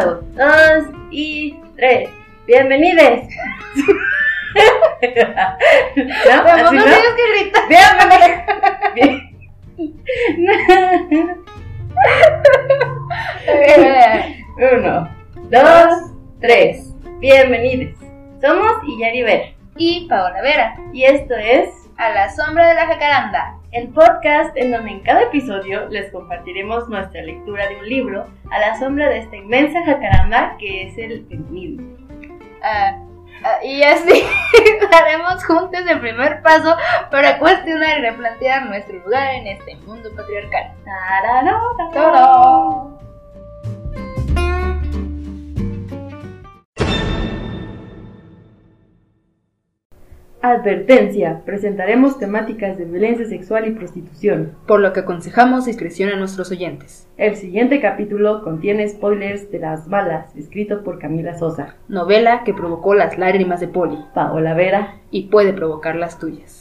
Dos y tres. Bienvenidos. ¿No? Tampoco ¿Así no? tienes que gritar. Bienvenidos. Uno, dos, tres. Bienvenidos. Somos Iyari Ver Y Paola Vera, y esto es a la sombra de la jacaranda. El podcast en donde en cada episodio les compartiremos nuestra lectura de un libro a la sombra de esta inmensa jacaranda que es el feminismo. Ah, ah, y así haremos juntos el primer paso para cuestionar y replantear nuestro lugar en este mundo patriarcal. Tararara. Advertencia, presentaremos temáticas de violencia sexual y prostitución. Por lo que aconsejamos discreción a nuestros oyentes. El siguiente capítulo contiene spoilers de Las Balas, escrito por Camila Sosa, Novela que provocó las lágrimas de Poli Paola Vera. y puede provocar las tuyas.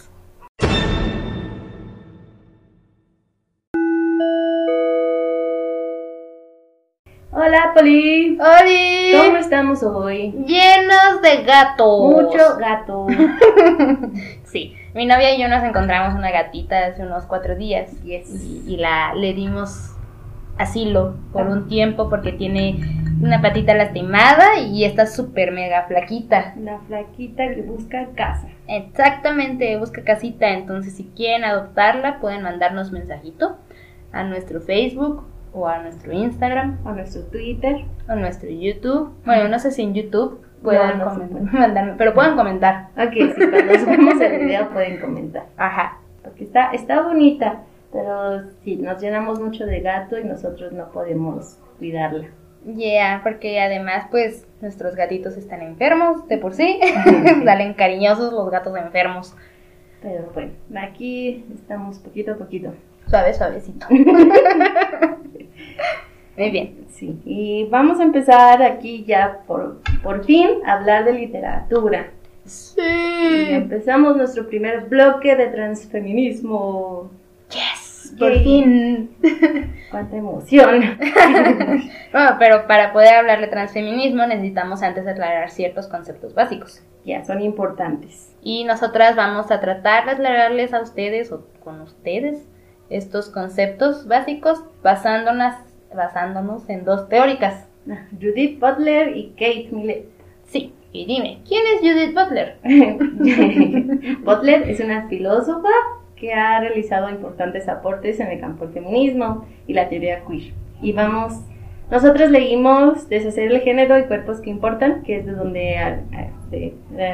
Hola Poli, ¡Oli! ¿cómo estamos hoy? Llenos de gatos. Mucho gato. Sí, mi novia y yo nos encontramos una gatita hace unos cuatro días Yes. y, y la le dimos asilo por un tiempo porque tiene una patita lastimada y está súper mega flaquita. La flaquita que busca casa. Exactamente, busca casita, entonces si quieren adoptarla pueden mandarnos mensajito a nuestro Facebook o a nuestro Instagram A nuestro Twitter. o a nuestro YouTube. Bueno, no sé si en YouTube puedan No, no se comentar- pero pueden comentar. Ok, sí, cuando subamos el video pueden comentar. Ajá. Porque está, está bonita, pero sí, nos llenamos mucho de gato y nosotros no podemos cuidarla. Yeah, porque además pues nuestros gatitos están enfermos de por sí. Salen cariñosos los gatos enfermos. Pero bueno, aquí estamos poquito a poquito. Suave, suavecito. Muy bien. Sí, y vamos a empezar aquí ya por, por fin a hablar de literatura. Y Sí. empezamos nuestro primer bloque de transfeminismo. Yes, por Yay. fin. ¡Cuánta emoción! Bueno, pero para poder hablar de transfeminismo necesitamos antes aclarar ciertos conceptos básicos. ya, son importantes. Y nosotras vamos a tratar de aclararles a ustedes o con ustedes estos conceptos básicos basándonos, basándonos en dos teóricas. Judith Butler y Kate Millett. Sí, y dime, ¿quién es Judith Butler? Butler es una filósofa que ha realizado importantes aportes en el campo del feminismo y la teoría queer. Y vamos, nosotros leímos Deshacer el género y cuerpos que importan, que es de donde eh,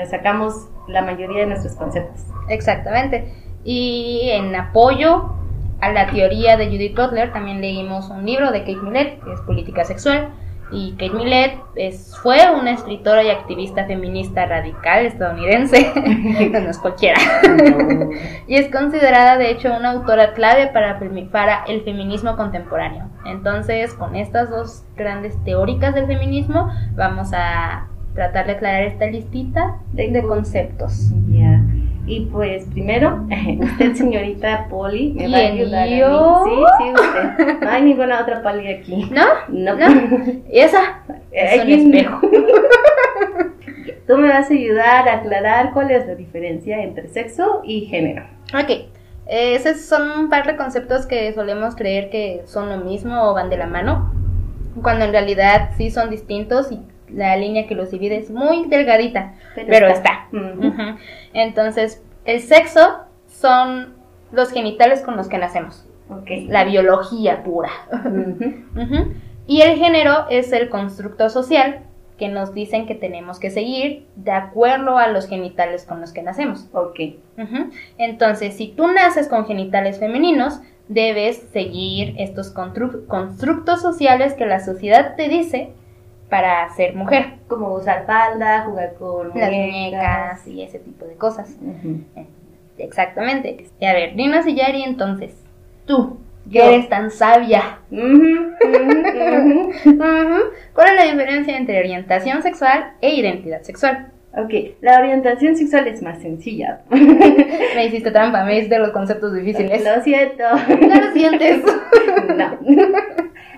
sacamos la mayoría de nuestros conceptos. Exactamente. Y en apoyo a la teoría de Judith Butler también leímos un libro de Kate Millett, que es Política Sexual. Y Kate Millett es, fue una escritora y activista feminista radical estadounidense, no es cualquiera. y es considerada de hecho una autora clave para, para el feminismo contemporáneo. Entonces, con estas dos grandes teóricas del feminismo, vamos a tratar de aclarar esta listita de, de conceptos. Ya. Y pues primero, usted señorita Polly me va a ¿Quién, ayudar. a mí. yo? Sí, sí, usted. No hay ninguna otra Polly aquí. ¿No? No. ¿No? ¿Y esa? Es un espejo. Tú me vas a ayudar a aclarar cuál es la diferencia entre sexo y género. Ok. Eh, Esos son un par de conceptos que solemos creer que son lo mismo o van de la mano, cuando en realidad sí son distintos y la línea que los divide es muy delgadita, pero, está. Entonces, el sexo son los genitales con los que nacemos, la biología pura. Y el género es el constructo social que nos dicen que tenemos que seguir de acuerdo a los genitales con los que nacemos. Ok. Entonces, si tú naces con genitales femeninos, debes seguir estos constru- constructos sociales que la sociedad te dice para ser mujer. Como usar falda, jugar con Las muñecas. y ese tipo de cosas. Ujú. Exactamente. Y a ver, dinos y Yari, entonces, tú, que eres tan sabia. ¿cuál es la diferencia entre orientación sexual e identidad sexual? Ok, la orientación sexual es más sencilla. Me hiciste trampa, me hiciste los conceptos difíciles. Lo siento. ¿No lo sientes? No.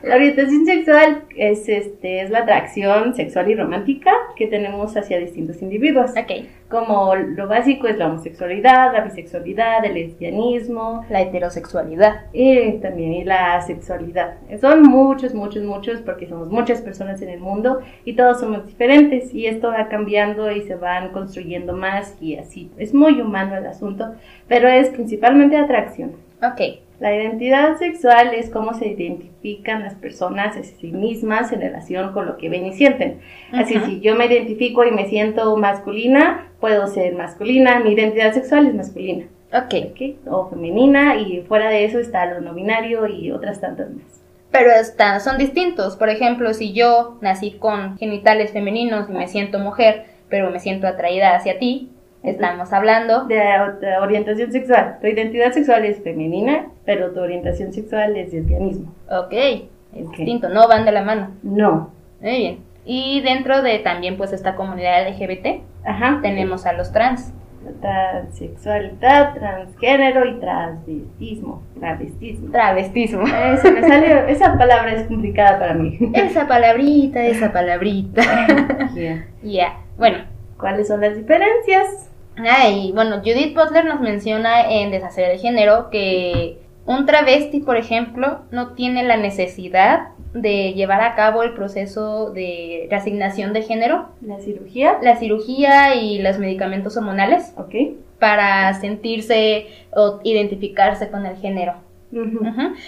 La orientación sexual es, este, es la atracción sexual y romántica que tenemos hacia distintos individuos. Ok. Como lo básico es la homosexualidad, la bisexualidad, el lesbianismo, La heterosexualidad. y también y la sexualidad. Son muchos, muchos, muchos, porque somos muchas personas en el mundo y todos somos diferentes y esto va cambiando y se van construyendo más y así. Es muy humano el asunto, pero es principalmente atracción. Ok. La identidad sexual es cómo se identifican las personas a sí mismas en relación con lo que ven y sienten. Así, si yo me identifico y me siento masculina, puedo ser masculina, mi identidad sexual es masculina. Ok. ¿ok? O femenina, y fuera de eso está lo no binario y otras tantas más. Pero está- son distintos. Por ejemplo, si yo nací con genitales femeninos y me siento mujer, pero me siento atraída hacia ti, estamos hablando De, de orientación sexual. Tu identidad sexual es femenina, pero tu orientación sexual es lesbianismo. Ok, es Ok. distinto, no van de la mano. No. Muy bien. Y dentro de también pues esta comunidad LGBT Ajá. tenemos a los trans. Transexualidad, transgénero y transvestismo. Travestismo. Travestismo. Eh, se me sale, esa palabra es complicada para mí. Esa palabrita, esa palabrita. Ya. Ya, bueno. ¿Cuáles son las diferencias? Ah, y bueno, Judith Butler nos menciona en Deshacer el Género que un travesti, por ejemplo, no tiene la necesidad de llevar a cabo el proceso de reasignación de género, La cirugía. la cirugía y los medicamentos hormonales Ok. para sentirse o identificarse con el género.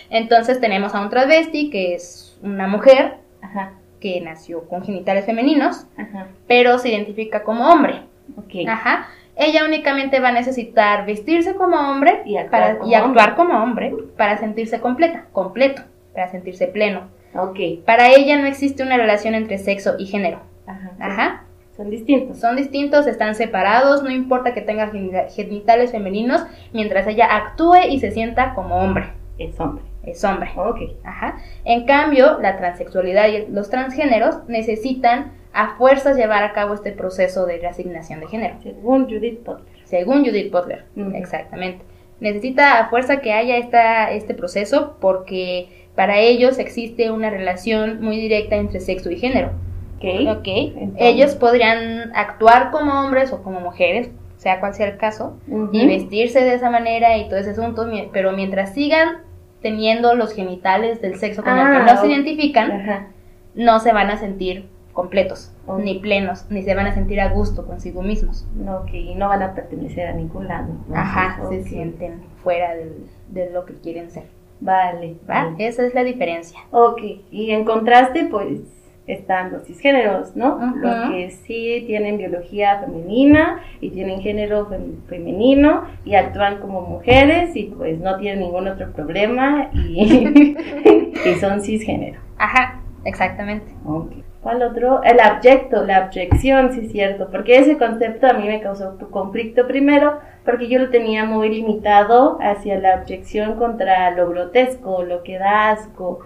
Entonces tenemos a un travesti que es una mujer Ajá. que nació con genitales femeninos, Ajá. pero se identifica como hombre. Ok. Ajá. Ella únicamente va a necesitar vestirse como hombre Y actuar para, como y actuar como hombre para sentirse completa, completo, para sentirse pleno. Ok. Para ella no existe una relación entre sexo y género. Ajá. Ajá. Son distintos. Son distintos, están separados, no importa que tenga geni- genitales femeninos, mientras ella actúe y se sienta como hombre. Es hombre. Es hombre. Ok. Ajá. En cambio, la transexualidad y los transgéneros necesitan a fuerzas llevar a cabo este proceso de reasignación de género. Según Judith Butler. Según Judith Butler, exactamente. Necesita a fuerza que haya esta, este proceso porque para ellos existe una relación muy directa entre sexo y género. Ok. ¿Ok? Entonces- Ellos podrían actuar como hombres o como mujeres, sea cual sea el caso, y vestirse de esa manera y todo ese asunto, pero mientras sigan teniendo los genitales del sexo con el Ah, que no se identifican, Ajá. no se van a sentir completos, ni plenos, ni se van a sentir a gusto consigo mismos. No. Y no van a pertenecer a ningún lado. entonces, Ajá, se sienten fuera del- de lo que quieren ser. Vale. ¿va? vale. Esa es la diferencia. Ok. Y en contraste, pues están los cisgéneros, ¿no? Ujú. Los que sí tienen biología femenina y tienen género fem- femenino y actúan como mujeres y pues no tienen ningún otro problema y, y son cisgénero. Ajá, exactamente. Ok. ¿Cuál otro? El abyecto, la abyección, sí es cierto, porque ese concepto a mí me causó conflicto primero, porque yo lo tenía muy limitado hacia la abyección contra lo grotesco, lo que da asco.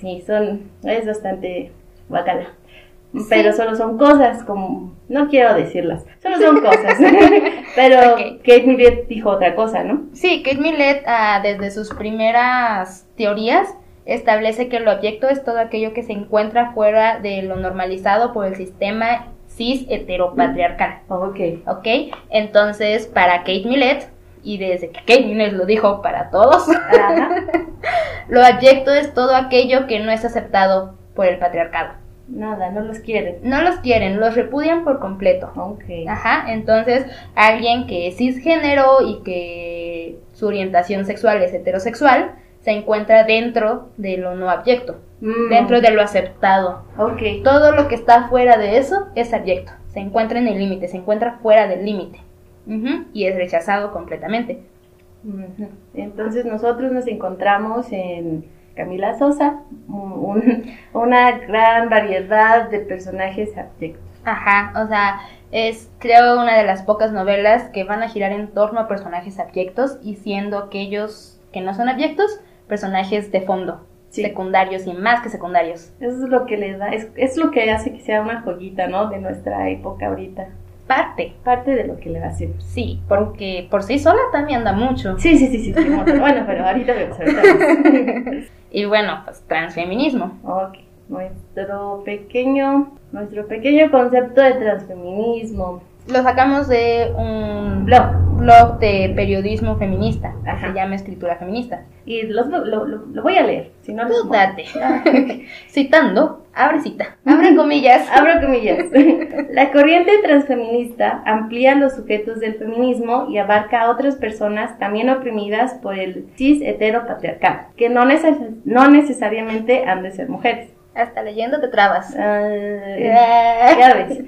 Sí, son, es bastante guacala. Sí. Pero solo son cosas como, no quiero decirlas, solo son cosas. Pero Ok. Kate Millett dijo otra cosa, ¿no? Sí, Kate Millett, ah, desde sus primeras teorías, establece que lo abyecto es todo aquello que se encuentra fuera de lo normalizado por el sistema cis heteropatriarcal. Ok. ¿Ok? Entonces, para Kate Millett, y desde que Kate Millett lo dijo para todos, lo abyecto es todo aquello que no es aceptado por el patriarcado. Nada, no los quieren. No los quieren, los repudian por completo. Ok. Ajá, entonces alguien que es cisgénero y que su orientación sexual es heterosexual se encuentra dentro de lo no abyecto, Mm. dentro de lo aceptado. Ok. Todo lo que está fuera de eso es abyecto, se encuentra en el límite, se encuentra fuera del límite y es rechazado completamente. Entonces nosotros nos encontramos en Camila Sosa, un- una gran variedad de personajes abyectos. Ajá, o sea, es creo una de las pocas novelas que van a girar en torno a personajes abyectos y siendo aquellos que no son abyectos, personajes de fondo, Sí. secundarios y más que secundarios. Eso es lo que le da, es, es lo que hace que sea una joyita, ¿no? De nuestra época ahorita. Parte, Parte de lo que le va a hacer. sí, porque por sí sola también anda mucho. Sí, sí, sí, sí, sí, bueno, pero ahorita vemos, ahorita vemos. Y bueno, pues transfeminismo. Ok, nuestro pequeño, nuestro pequeño concepto de transfeminismo. Lo sacamos de un Blog. blog de periodismo feminista, que Ajá. se llama Escritura Feminista. Y los- lo, lo- voy a leer, si no Tú date. Citando, abre cita, abre comillas. Abro comillas. La corriente transfeminista amplía los sujetos del feminismo y abarca a otras personas también oprimidas por el cis heteropatriarcado, que no, neces- no necesariamente han de ser mujeres. Hasta leyendo te trabas. Ah, ya ves.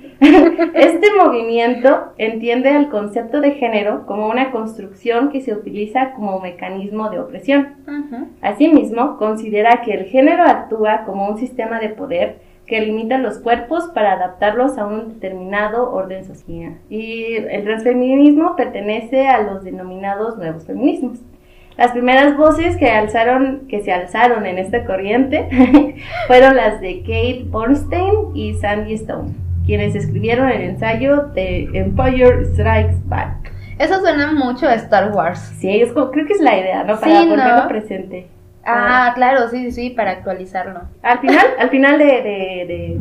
Este movimiento entiende el concepto de género como una construcción que se utiliza como mecanismo de opresión. Ujú. Asimismo, considera que el género actúa como un sistema de poder que limita los cuerpos para adaptarlos a un determinado orden social. Y el transfeminismo pertenece a los denominados nuevos feminismos. Las primeras voces que alzaron, que se alzaron en esta corriente fueron las de Kate Bornstein y Sandy Stone, quienes escribieron el ensayo The Empire Strikes Back. Eso suena mucho a Star Wars. Sí, es como- creo que es la idea, ¿no? Para Sí, ¿no? volverlo presente. Ah, claro, sí, sí, sí, para actualizarlo. Al final, al final de, de, de,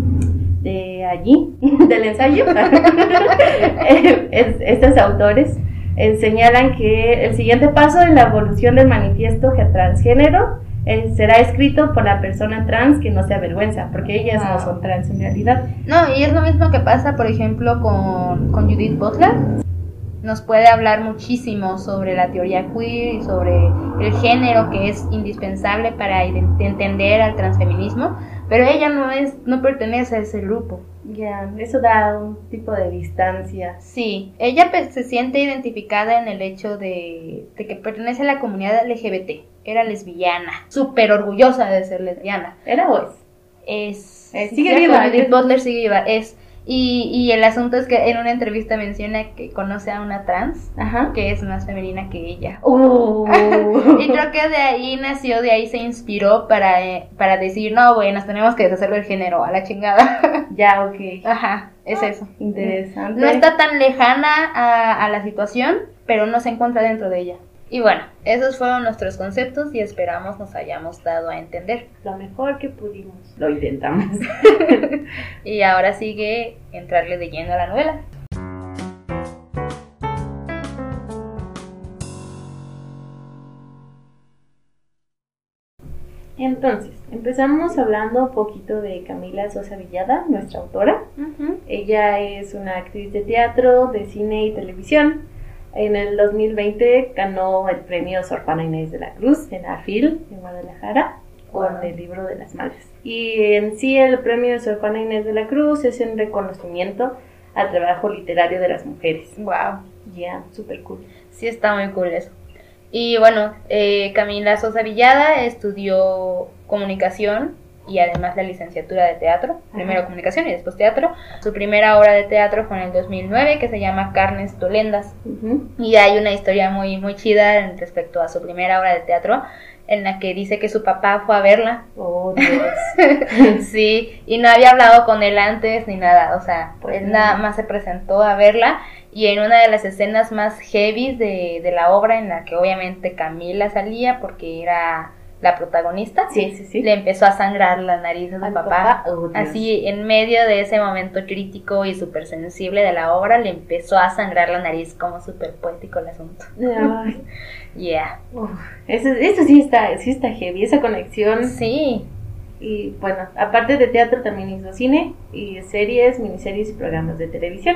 de allí, del ensayo, es- estos autores eh, señalan que el siguiente paso en la evolución del manifiesto transgénero eh, será escrito por la persona trans que no se avergüenza, porque ellas no Ah. son trans en realidad. No, y es lo mismo que pasa, por ejemplo, con, con Judith Butler. Nos puede hablar muchísimo sobre la teoría queer y sobre el género que es indispensable para entender al transfeminismo, pero ella no es, no pertenece a ese grupo. Ya, eso da un tipo de distancia. Sí, ella pe- se siente identificada en el hecho de, de que pertenece a la comunidad LGBT. Era lesbiana, súper orgullosa de ser lesbiana. ¿Era o es? Es. Eh, sigue viva. Judith Butler sigue viva. Es. Y, y el asunto es que en una entrevista menciona que conoce a una trans Ajá. que es más femenina que ella. Uh. Y creo que de ahí nació, de ahí se inspiró para, eh, para decir, no, güey, nos tenemos que deshacer del género, a la chingada. ya, ok. Ajá, es eso. Interesante. No está tan lejana a, a la situación, pero no se encuentra dentro de ella. Y bueno, esos fueron nuestros conceptos y esperamos nos hayamos dado a entender. lo mejor que pudimos. Lo intentamos. Y ahora sigue entrarle de lleno a la novela. Entonces, empezamos hablando un poquito de Camila Sosa Villada, nuestra autora. Ella es una actriz de teatro, de cine y televisión. En el 2020 ganó el premio Sor Juana Inés de la Cruz en AFIL, en Guadalajara, Wow. con el libro de las malas. Y en sí el premio Sor Juana Inés de la Cruz es un reconocimiento al trabajo literario de las mujeres. Wow. Ya, súper cool. Sí, está muy cool eso. Y bueno, eh, Camila Sosa Villada estudió comunicación y además la licenciatura de teatro. Primero comunicación y después teatro. Su primera obra de teatro fue en el 2009 que se llama Carnes Tolendas. Ujú. Y hay una historia muy, muy chida respecto a su primera obra de teatro en la que dice que su papá fue a verla. Oh, Dios. sí, y no había hablado con él antes ni nada, o sea, Pues él nada más se presentó a verla y en una de las escenas más heavy de, de la obra en la que obviamente Camila salía porque era la protagonista, sí, sí, sí. le empezó a sangrar la nariz a su Al papá. papá, oh. Así, en medio de ese momento crítico y súper sensible de la obra, le empezó a sangrar la nariz, como súper poético el asunto. Ay, Yeah. uf. Eso, eso sí está, sí está heavy, esa conexión. Sí, Y bueno, aparte de teatro también hizo cine y series, miniseries y programas de televisión.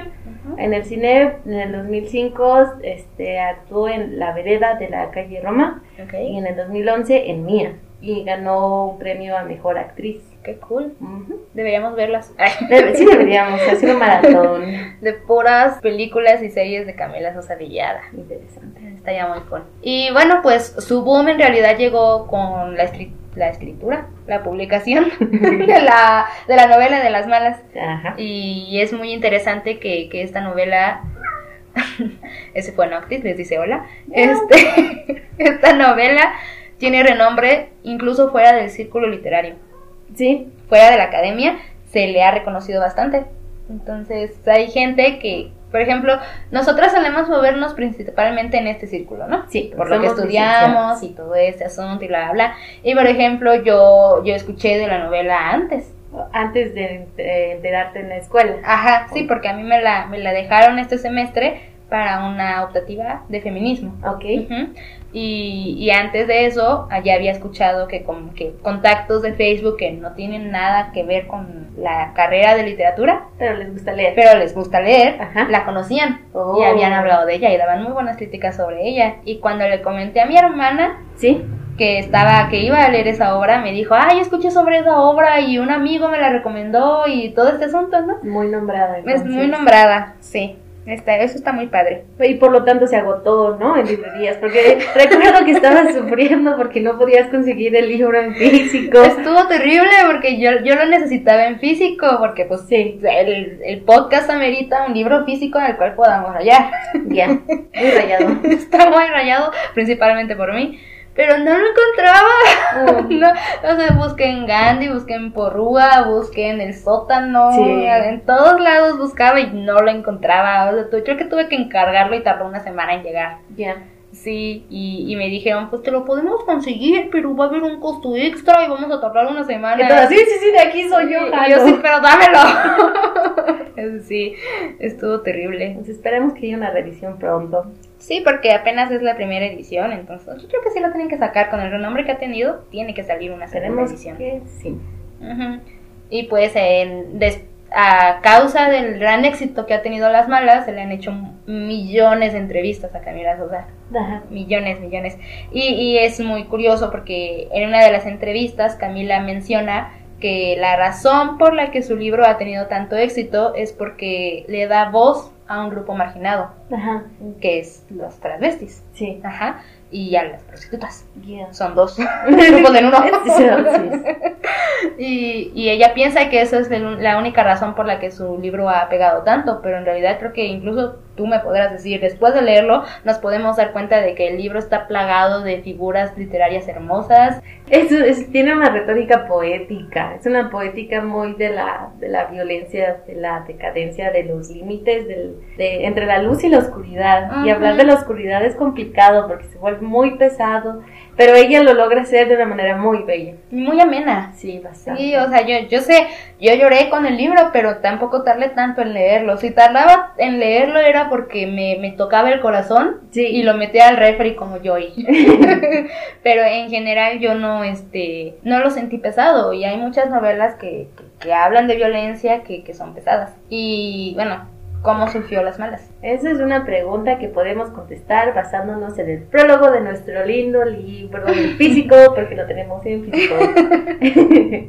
En el cine, en el 2005, este, actuó en La Vereda de la calle Roma ok. y en el 2011 en Mía y ganó un premio a Mejor Actriz. Qué cool. Ujú. Deberíamos verlas. Debe- sí deberíamos hacer un maratón. de puras películas y series de Camila Sosa Villada. Interesante. Está ya muy cool. Y bueno, pues su boom en realidad llegó con la, escri- la escritura, la publicación de la, de la novela de las malas. Ajá. Y es muy interesante que, que esta novela, ese fue Noctis, les dice hola, este, esta novela tiene renombre incluso fuera del círculo literario, Sí, fuera de la academia, se le ha reconocido bastante. Entonces hay gente que, Por ejemplo, nosotras solemos movernos principalmente en este círculo, ¿no? Sí, Por lo que estudiamos y todo este asunto y bla, bla, bla. Y por ejemplo, yo, yo escuché de la novela antes. Antes de, enterarte en la escuela. Ajá, sí, porque a mí me la, me la dejaron este semestre para una optativa de feminismo. Ok. Ujú. Y, y antes de eso, ya había escuchado que como que contactos de Facebook que no tienen nada que ver con la carrera de literatura, Pero les gusta leer. pero les gusta leer, Ajá. la conocían Oh. y habían hablado de ella y daban muy buenas críticas sobre ella. Y cuando le comenté a mi hermana ¿Sí? que estaba, que iba a leer esa obra, me dijo, ay, escuché sobre esa obra y un amigo me la recomendó y todo este asunto, ¿no? Muy nombrada. Es muy nombrada, sí. Está, eso está muy padre. Y por lo tanto se agotó, ¿no? En librerías. Porque recuerdo que estabas sufriendo porque no podías conseguir el libro en físico. Estuvo terrible porque yo, yo lo necesitaba en físico, porque pues Sí. el, el podcast amerita un libro físico en el cual podamos rayar. Ya. Muy rayado. Está muy rayado, principalmente por mí. Pero no lo encontraba. Mm. No, o sea, busqué en Gandhi, busqué en Porrúa, busqué en el sótano, Sí. en todos lados buscaba y no lo encontraba. O sea, tu- creo que tuve que encargarlo y tardó una semana en llegar. Ya. Sí, y, y me dijeron, pues te lo podemos conseguir, pero va a haber un costo extra y vamos a tardar una semana. Entonces, sí, sí, sí, de aquí soy yo. Y yo sí, pero dámelo. sí, estuvo terrible. Pues esperemos que haya una revisión pronto. Sí, porque apenas es la primera edición, entonces yo creo que sí lo tienen que sacar con el renombre que ha tenido, tiene que salir una segunda edición. que sí. Y pues en, des- a causa del gran éxito que ha tenido Las Malas, se le han hecho millones de entrevistas a Camila Sosa. Ajá. Millones, millones. Y, y es muy curioso porque en una de las entrevistas Camila menciona que la razón por la que su libro ha tenido tanto éxito es porque le da voz a un grupo marginado, Ajá. que es los travestis. Sí. Ajá. Y a las prostitutas. Son dos grupos en uno. Y, y ella piensa que esa es la única razón por la que su libro ha pegado tanto, pero en realidad creo que incluso tú me podrás decir, después de leerlo, nos podemos dar cuenta de que el libro está plagado de figuras literarias hermosas. Es, es- tiene una retórica poética, es una poética muy de la, de la violencia, de la decadencia, de los límites del, de, entre la luz y la oscuridad. Y Ujú. hablar de la oscuridad es complicado porque se vuelve muy pesado, pero ella lo logra hacer de una manera muy bella. Muy amena. Sí, bastante. Sí, o sea, yo, yo sé, yo lloré con el libro, pero tampoco tardé tanto en leerlo. Si tardaba en leerlo era porque me, me tocaba el corazón Sí. y lo metía al refri como yo. pero en general yo no, este, no lo sentí pesado y hay muchas novelas que, que, que hablan de violencia que, que son pesadas. Y bueno, ¿cómo surgió Las Malas? Esa es una pregunta que podemos contestar basándonos en el prólogo de nuestro lindo libro en físico, porque lo tenemos en físico.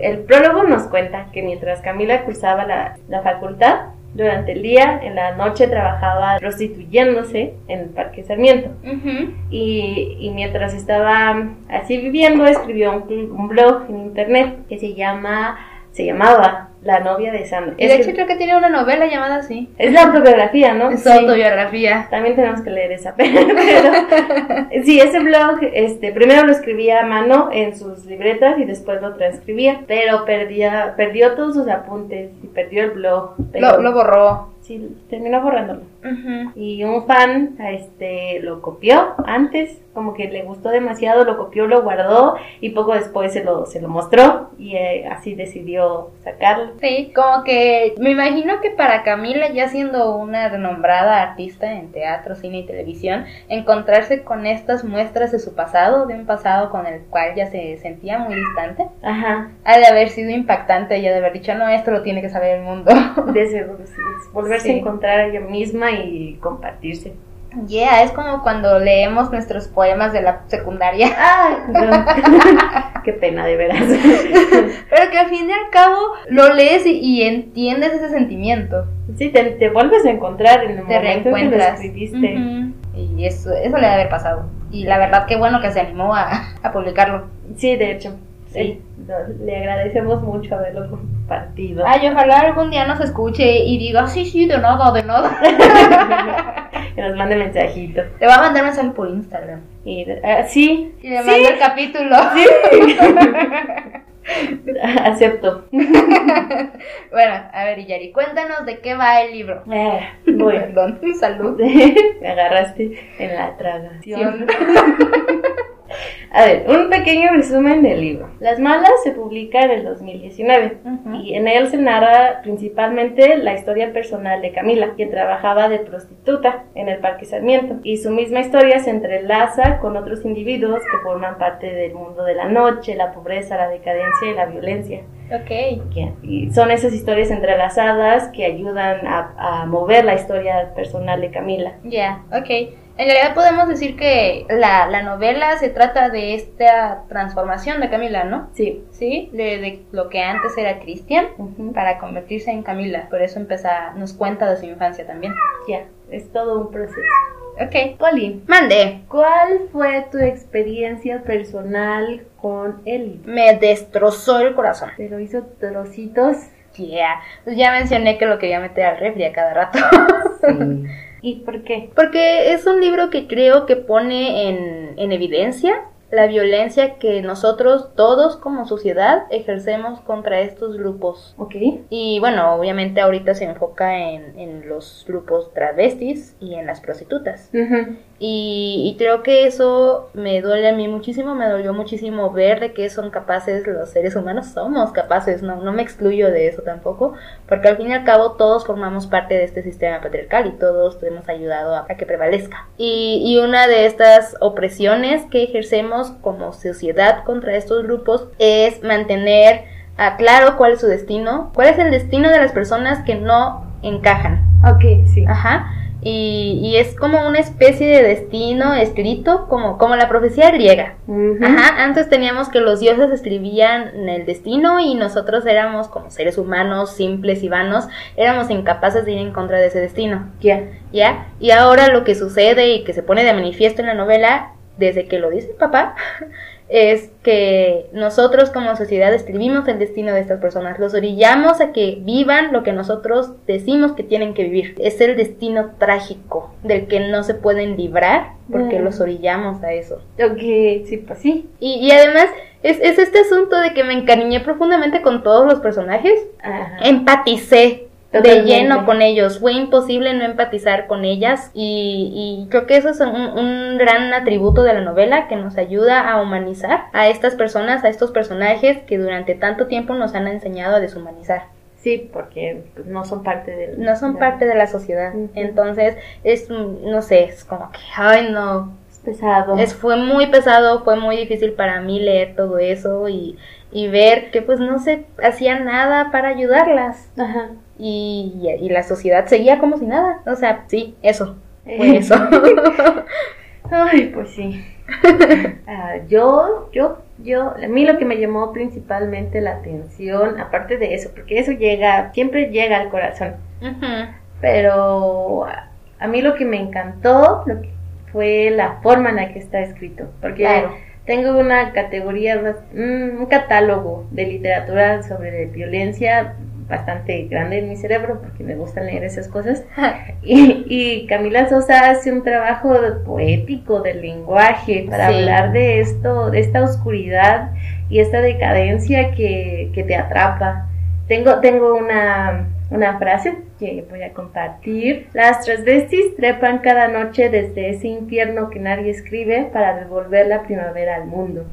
el prólogo nos cuenta que mientras Camila cursaba la, la facultad, durante el día, en la noche trabajaba prostituyéndose en el Parque Sarmiento. Y, y mientras estaba así viviendo, escribió un, un blog en internet que se llama, se llamaba La novia de Sandra. Y de Es, hecho creo que tiene una novela llamada así. es la autobiografía, ¿no? Es Sí. autobiografía. También tenemos que leer esa. Pero, sí, ese blog, este, primero lo escribía a mano en sus libretas y después lo transcribía, pero perdía, perdió todos sus apuntes y perdió el blog. Pero, Lo, lo borró. Sí, terminó borrándolo. Ujú. Y un fan, este, lo copió antes, como que le gustó demasiado, lo copió, lo guardó y poco después se lo, se lo mostró y eh, así decidió sacarlo. Sí, como que me imagino que para Camila, ya siendo una renombrada artista en teatro, cine y televisión, encontrarse con estas muestras de su pasado, de un pasado con el cual ya se sentía muy distante, Ajá, ha de haber sido impactante y ha de haber dicho, no, esto lo tiene que saber el mundo. de seguro, sí, es volverse Sí. encontrar a ella misma y compartirse. Yeah, es como cuando leemos nuestros poemas de la secundaria, Ay, no. qué pena, de veras. pero que al fin y al cabo lo lees y, y entiendes ese sentimiento. Sí, te, te vuelves a encontrar en el te momento en que lo escribiste. Ujú. Y eso, eso le debe haber pasado. Y la verdad, qué bueno que se animó a, a publicarlo. Sí, de hecho. Sí. Le agradecemos mucho haberlo compartido. Ay, ojalá algún día nos escuche y diga, sí, sí, de nada, de nada. que nos mande mensajito. Le va a mandar mensaje por Instagram. Y, ah, sí. Y le sí, manda el capítulo. sí. Acepto. bueno, a ver, Yari, cuéntanos de qué va el libro. Eh, bueno, Perdón, salud. me agarraste en la tragación. A ver, un pequeño resumen del libro. Las Malas se publica en el 2019 Ujú. y en él se narra principalmente la historia personal de Camila, quien trabajaba de prostituta en el Parque Sarmiento. Y su misma historia se entrelaza con otros individuos que forman parte del mundo de la noche, la pobreza, la decadencia y la violencia. Ok. Que- Y son esas historias entrelazadas que ayudan a, a mover la historia personal de Camila. Ya, ok. En realidad podemos decir que la, la novela se trata de esta transformación de Camila, ¿no? Sí. Sí, de, de lo que antes era Cristian para convertirse en Camila. Por eso empieza, nos cuenta de su infancia también. Ya, es todo un proceso. Ok. Poli, Mande. ¿cuál fue tu experiencia personal con el libro? Me destrozó el corazón. ¿Te lo hizo trocitos? Yeah. Pues ya mencioné que lo quería meter al refri a cada rato. Sí. ¿Y por qué? Porque es un libro que creo que pone en, en evidencia la violencia que nosotros todos como sociedad ejercemos contra estos grupos. Ok. Y bueno, obviamente ahorita se enfoca en, en los grupos travestis y en las prostitutas. Y, y creo que eso me duele a mí muchísimo, me dolió muchísimo ver de que son capaces los seres humanos, somos capaces, no, no me excluyo de eso tampoco, porque al fin y al cabo todos formamos parte de este sistema patriarcal y todos hemos ayudado a, a que prevalezca. Y, y una de estas opresiones que ejercemos como sociedad contra estos grupos es mantener a claro cuál es su destino, cuál es el destino de las personas que no encajan. Ok, sí. Ajá. Y, y es como una especie de destino escrito, como, como la profecía griega. Ajá, antes teníamos que los dioses escribían el destino y nosotros éramos como seres humanos simples y vanos, éramos incapaces de ir en contra de ese destino. Ya. ¿Ya? Y ahora lo que sucede y que se pone de manifiesto en la novela, desde que lo dice el papá, es que nosotros como sociedad escribimos el destino de estas personas, los orillamos a que vivan lo que nosotros decimos que tienen que vivir. Es el destino trágico del que no se pueden librar porque Mm. los orillamos a eso. Ok, sí, pues sí. Y, y además es, es este asunto de que me encariñé profundamente con todos los personajes, Ajá. empaticé de lleno con ellos. Fue imposible no empatizar con ellas y, y creo que eso es un, un gran atributo de la novela que nos ayuda a humanizar a estas personas, a estos personajes que durante tanto tiempo nos han enseñado a deshumanizar. Sí, porque pues, no son parte del... No son de- parte de la sociedad. Entonces es, mm, no sé, es como que, ay no, Es pesado. es, fue muy pesado, fue muy difícil para mí leer todo eso y, y ver que pues no se hacía nada para ayudarlas. Ajá. Y, y la sociedad seguía como si nada. O sea, sí, eso. Fue eso. Ay, pues sí. Ah, yo, yo, yo, a mí lo que me llamó principalmente la atención, aparte de eso, porque eso llega, siempre llega al corazón, pero a, a mí lo que me encantó lo que fue la forma en la que está escrito, porque Claro. tengo una categoría, un catálogo de literatura sobre violencia bastante grande en mi cerebro, porque me gusta leer esas cosas. Y, y Camila Sosa hace un trabajo poético del lenguaje para Sí. hablar de esto, de esta oscuridad y esta decadencia que, que te atrapa. Tengo, tengo una, una frase que voy a compartir. Las transvestis trepan cada noche desde ese infierno que nadie escribe para devolver la primavera al mundo.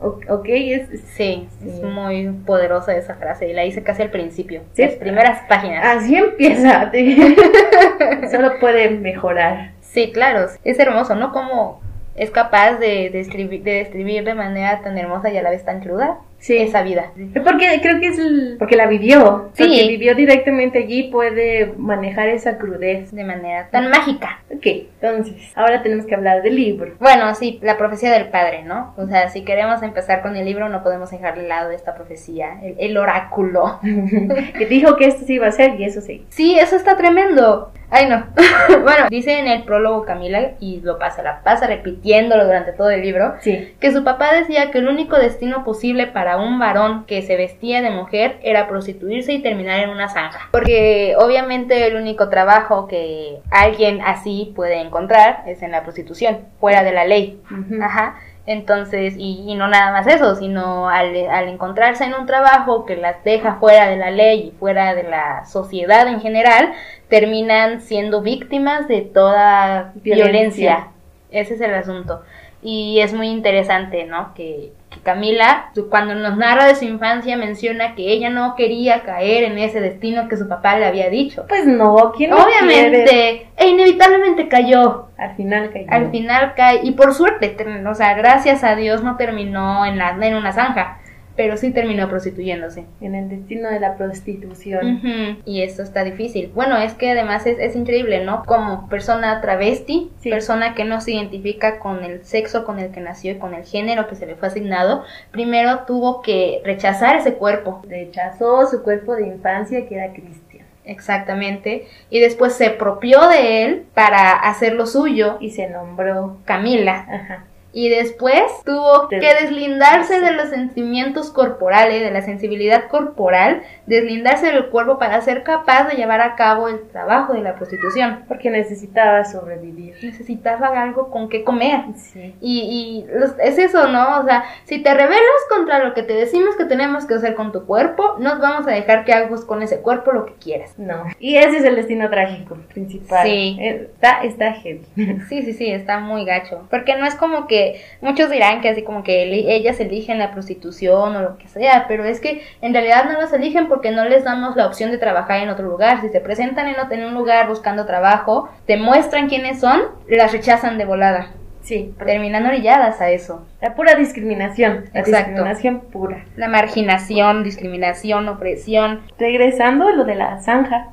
Ok, es, Sí, es muy poderosa esa frase y la hice casi al principio. Sí. Las primeras páginas. así empieza. Solo puede mejorar. Sí, claro. Es hermoso, ¿no? Como es capaz de, de, escribir, de describir de manera tan hermosa y a la vez tan cruda Sí. esa vida. Porque creo que es el- porque la vivió. Sí. Porque vivió directamente allí, puede manejar esa crudez. De manera tan mágica. Ok, entonces, ahora tenemos que hablar del libro. Bueno, sí, la profecía del padre, ¿no? O sea, si queremos empezar con el libro, no podemos dejar de lado esta profecía, el, el oráculo. que dijo que esto sí iba a ser y eso sí. Sí, eso está tremendo. Ay, no. bueno, dice en el prólogo Camila, y lo pasa, la pasa repitiéndolo durante todo el libro, Sí. que su papá decía que el único destino posible para un varón que se vestía de mujer era prostituirse y terminar en una zanja. Porque obviamente el único trabajo que alguien así puede encontrar es en la prostitución, fuera de la ley. Ajá. Entonces, y, y no nada más eso, sino al, al encontrarse en un trabajo que las deja fuera de la ley y fuera de la sociedad en general, terminan siendo víctimas de toda Violencia. violencia. Ese es el asunto. Y es muy interesante, ¿no? Que, que Camila, cuando nos narra de su infancia, menciona que ella no quería caer en ese destino que su papá le había dicho. Pues no, ¿quién? Obviamente, e inevitablemente cayó. Al final cayó. Al final cae, y por suerte, o sea, gracias a Dios no terminó en, la, en una zanja, pero sí terminó prostituyéndose. En el destino de la prostitución. Y eso está difícil. Bueno, es que además es, es increíble, ¿no? Como persona travesti, Sí. persona que no se identifica con el sexo con el que nació y con el género que se le fue asignado, primero tuvo que rechazar ese cuerpo. Rechazó su cuerpo de infancia que era cristiano. Exactamente. Y después se apropió de él para hacer lo suyo, Y se nombró. Camila. Ajá. Y después tuvo que deslindarse de los sentimientos corporales, de la sensibilidad corporal, deslindarse del cuerpo para ser capaz de llevar a cabo el trabajo de la prostitución. Porque necesitaba sobrevivir. Necesitaba algo con qué comer. Sí. Y, y los- es eso, ¿no? O sea, si te rebelas contra lo que te decimos que tenemos que hacer con tu cuerpo, nos vamos a dejar que hagas con ese cuerpo lo que quieras. No. Y ese es el destino trágico principal. Sí. Está, está heavy. Sí, sí, sí, está muy gacho. Porque no es como que muchos dirán que así como que ellas eligen la prostitución o lo que sea, pero es que en realidad no las eligen porque no les damos la opción de trabajar en otro lugar. Si se presentan en, un lugar buscando trabajo, te muestran quiénes son, las rechazan de volada. Sí. Terminan orilladas a eso. La pura discriminación. La Exacto. discriminación pura. La marginación, discriminación, opresión. Regresando a lo de la zanja.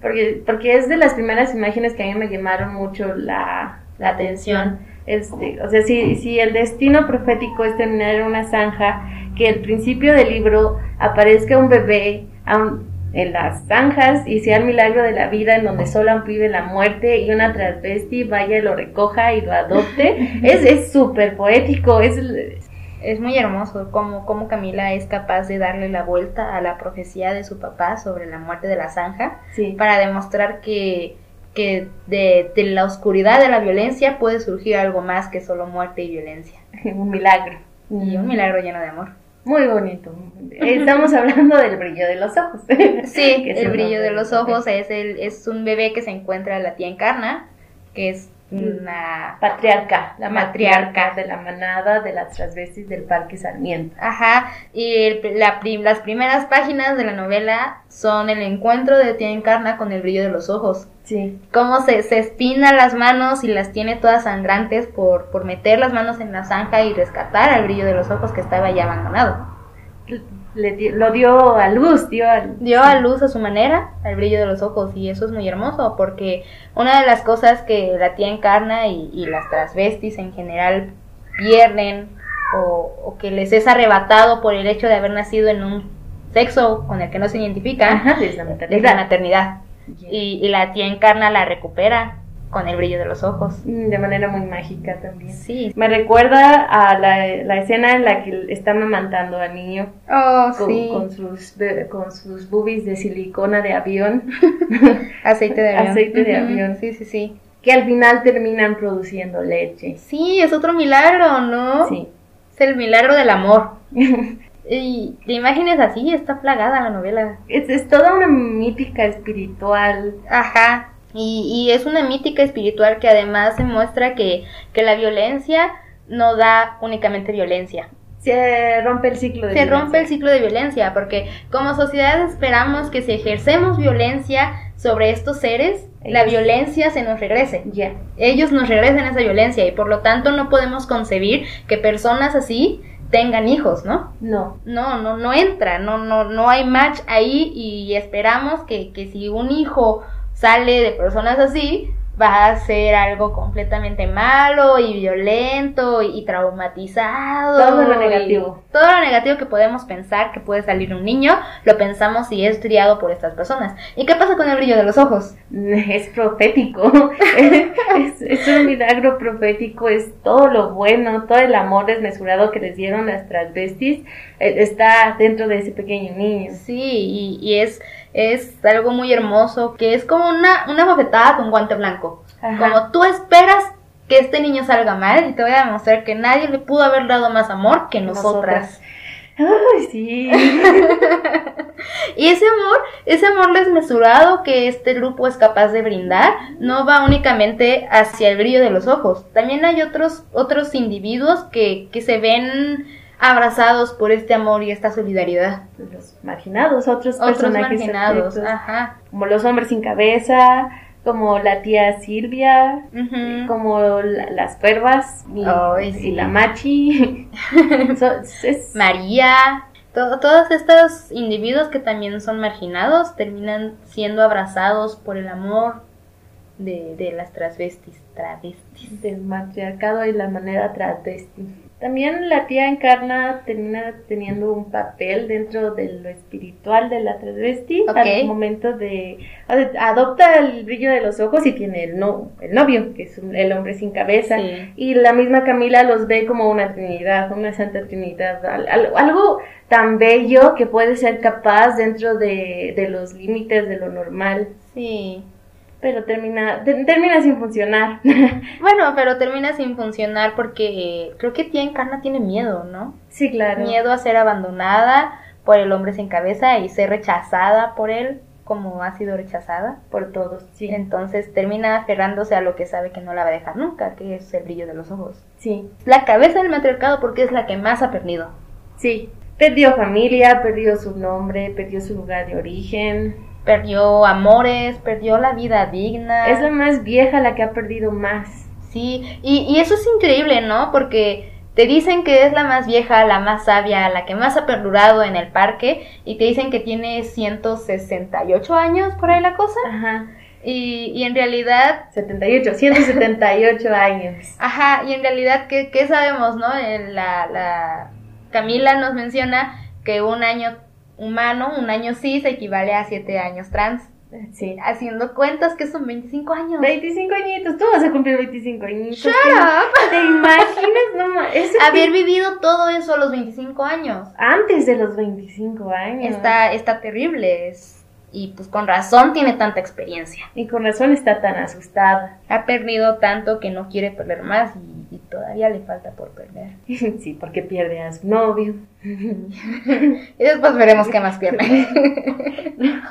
Porque, porque es de las primeras imágenes que a mí me llamaron mucho la, la atención. Este, o sea, si, si el destino profético es terminar en una zanja, que al principio del libro aparezca un bebé en las zanjas y sea el milagro de la vida en donde solo vive la muerte y una transvesti vaya y lo recoja y lo adopte, es es súper poético, es, Es muy hermoso cómo, cómo Camila es capaz de darle la vuelta a la profecía de su papá sobre la muerte de la zanja sí, para demostrar que, que de, de la oscuridad de la violencia puede surgir algo más que solo muerte y violencia. un milagro. Y un milagro lleno de amor. Muy bonito. Estamos hablando del brillo de los ojos. Sí, el brillo de los ojos es, el, es un bebé que se encuentra la tía Encarna, que es una... Patriarca, la Matriarca. de la manada de las transvestis del Parque Sarmiento. Ajá, y la prim- las primeras páginas de la novela son el encuentro de tía Encarna con el brillo de los ojos. Sí, cómo se, se espina las manos y las tiene todas sangrantes por, por meter las manos en la zanja y rescatar al brillo de los ojos que estaba ya abandonado. Le lo dio a luz, dio al... Dio a luz a su manera al brillo de los ojos y eso es muy hermoso porque una de las cosas que la tía encarna y, y las transvestis en general pierden o, o que les es arrebatado por el hecho de haber nacido en un sexo con el que no se identifican Ajá, es la es la maternidad. maternidad. Y, y la tía encarna la recupera con el brillo de los ojos. Mm, De manera muy mágica también. Sí. Me recuerda a la, la escena en la que está amamantando al niño Oh, con, sí. con sus, con sus boobies de silicona de avión, Aceite de avión. Aceite de Ujú, avión. Sí, sí, sí. que al final terminan produciendo leche. Sí, es otro milagro, ¿no? Sí. Es el milagro del amor. Y de imágenes así está plagada la novela. Es, es toda una mítica espiritual. Ajá. Y, y es una mítica espiritual que además demuestra que, que la violencia no da únicamente violencia. Se rompe el ciclo de Se rompe el violencia. ciclo de violencia porque como sociedad esperamos que si ejercemos violencia sobre estos seres, la violencia se nos regrese. Ya. ellos nos regresen esa violencia y por lo tanto no podemos concebir que personas así tengan hijos, ¿no? No. No, no, no entra, no, no, no hay match ahí y esperamos que, que si un hijo sale de personas así, va a ser algo completamente malo y violento y traumatizado. Todo lo y negativo. todo lo negativo que podemos pensar que puede salir un niño, lo pensamos si es criado por estas personas. ¿Y qué pasa con el brillo de los ojos? Es profético. es, es un milagro profético. Es todo lo bueno, todo el amor desmesurado que les dieron las transvestis eh, está dentro de ese pequeño niño. Sí, y, y es, es algo muy hermoso, que es como una, una bofetada con guante blanco. Ajá. Como tú esperas que este niño salga mal y te voy a demostrar que nadie le pudo haber dado más amor que nosotras. Ay, sí. y ese amor, ese amor desmesurado que este grupo es capaz de brindar, no va únicamente hacia el brillo de los ojos. También hay otros, otros individuos que, que se ven abrazados por este amor y esta solidaridad. Los marginados, otros, Otros personajes marginados, ajá. como los hombres sin cabeza, como la tía Silvia, como la- las cuervas y, y la machi. So- es- María, to- todos estos individuos que también son marginados terminan siendo abrazados por el amor de, de las transvestis. Travestis. del matriarcado y la manera travesti. También la tía encarna termina teniendo un papel dentro de lo espiritual de la travesti al momento de ad- adopta el brillo de los ojos y tiene el no el novio que es un- el hombre sin cabeza Sí. y la misma Camila los ve como una trinidad una santa trinidad al- al- algo tan bello que puede ser capaz dentro de, de los límites de lo normal Sí. Pero termina te- termina sin funcionar Bueno, pero termina sin funcionar porque creo que tía Encarna tiene miedo, ¿no? sí claro Miedo a ser abandonada por el hombre sin cabeza y ser rechazada por él como ha sido rechazada. por todos sí Entonces termina aferrándose a lo que sabe que no la va a dejar nunca, que es el brillo de los ojos. sí La cabeza del matriarcado porque es la que más ha perdido. Sí, perdió familia, perdió su nombre, perdió su lugar de origen. Perdió amores, perdió la vida digna. Es la más vieja la que ha perdido más. Sí, y, y eso es increíble, ¿no? Porque te dicen que es la más vieja, la más sabia, la que más ha perdurado en el parque, y te dicen que tiene 168 años por ahí la cosa, Ajá, y, y en realidad, 78, 178 años. ajá, y en realidad, ¿qué, qué sabemos, no? Eh, La, la Camila nos menciona que un año humano, un año cis, equivale a 7 años trans, Sí. haciendo cuentas que son 25 años. 25 añitos, tú vas a cumplir 25 añitos. Shut ¿Te- up. ¿Te imaginas? No, ma- eso Haber que- vivido todo eso a los 25 años. antes de los 25 años. Está, está terrible. Es, y pues con razón tiene tanta experiencia. Y con razón está tan asustada. Ha perdido tanto que no quiere perder más y, y todavía le falta por perder. Sí, porque pierde a su novio. Y después veremos qué más pierde.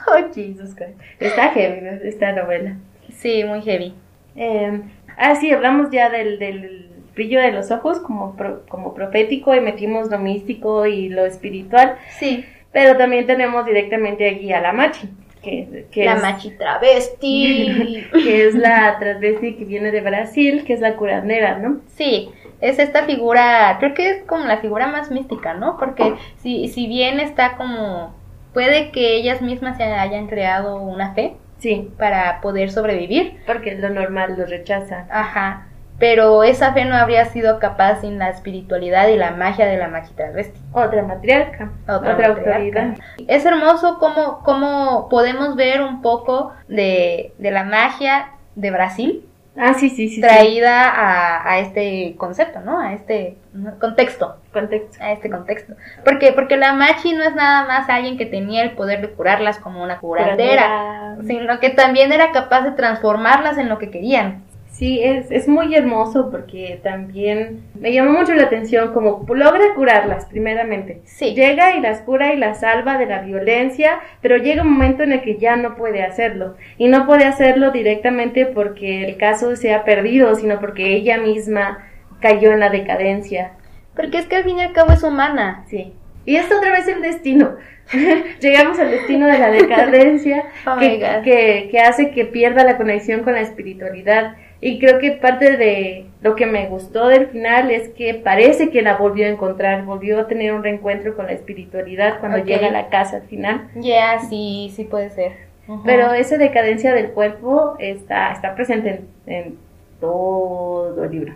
oh, Jesus Christ. Está heavy ¿no? esta novela. sí, muy heavy. Eh, ah, sí, hablamos ya del, del brillo de los ojos como, pro- como profético y metimos lo místico y lo espiritual, Sí, pero también tenemos directamente aquí a la machi, que, que la es, machi travesti. que es la transvesti que viene de Brasil, que es la curandera, ¿no? Sí, es esta figura, creo que es como la figura más mística, ¿no? Porque si, si bien está como, puede que ellas mismas se hayan creado una fe Sí, para poder sobrevivir, porque lo normal lo rechaza. Ajá. Pero esa fe no habría sido capaz sin la espiritualidad y la magia de la magia travesti. Otra matriarca, otra, matriarca. autoridad. Es hermoso cómo, cómo podemos ver un poco de, de la magia de Brasil Ah, sí, sí, sí. sí. traída a, a este concepto, ¿no? A este contexto. Contexto. A este contexto. Porque, porque la machi no es nada más alguien que tenía el poder de curarlas como una curandera, Curandera. sino que también era capaz de transformarlas en lo que querían. Sí, es, es muy hermoso porque también me llamó mucho la atención como logra curarlas primeramente. Sí. Llega y las cura y las salva de la violencia, pero llega un momento en el que ya no puede hacerlo. Y no puede hacerlo directamente porque el caso se ha perdido, sino porque ella misma cayó en la decadencia. Porque es que al fin y al cabo es humana. Sí. Y es otra vez el destino. Llegamos al destino de la decadencia Oh que, que, que hace que pierda la conexión con la espiritualidad. Y creo que parte de lo que me gustó del final es que parece que la volvió a encontrar, volvió a tener un reencuentro con la espiritualidí cuando llega a la casa al final. Ya, sí, sí puede ser. Pero esa decadencia del cuerpo está, está presente en, en todo el libro.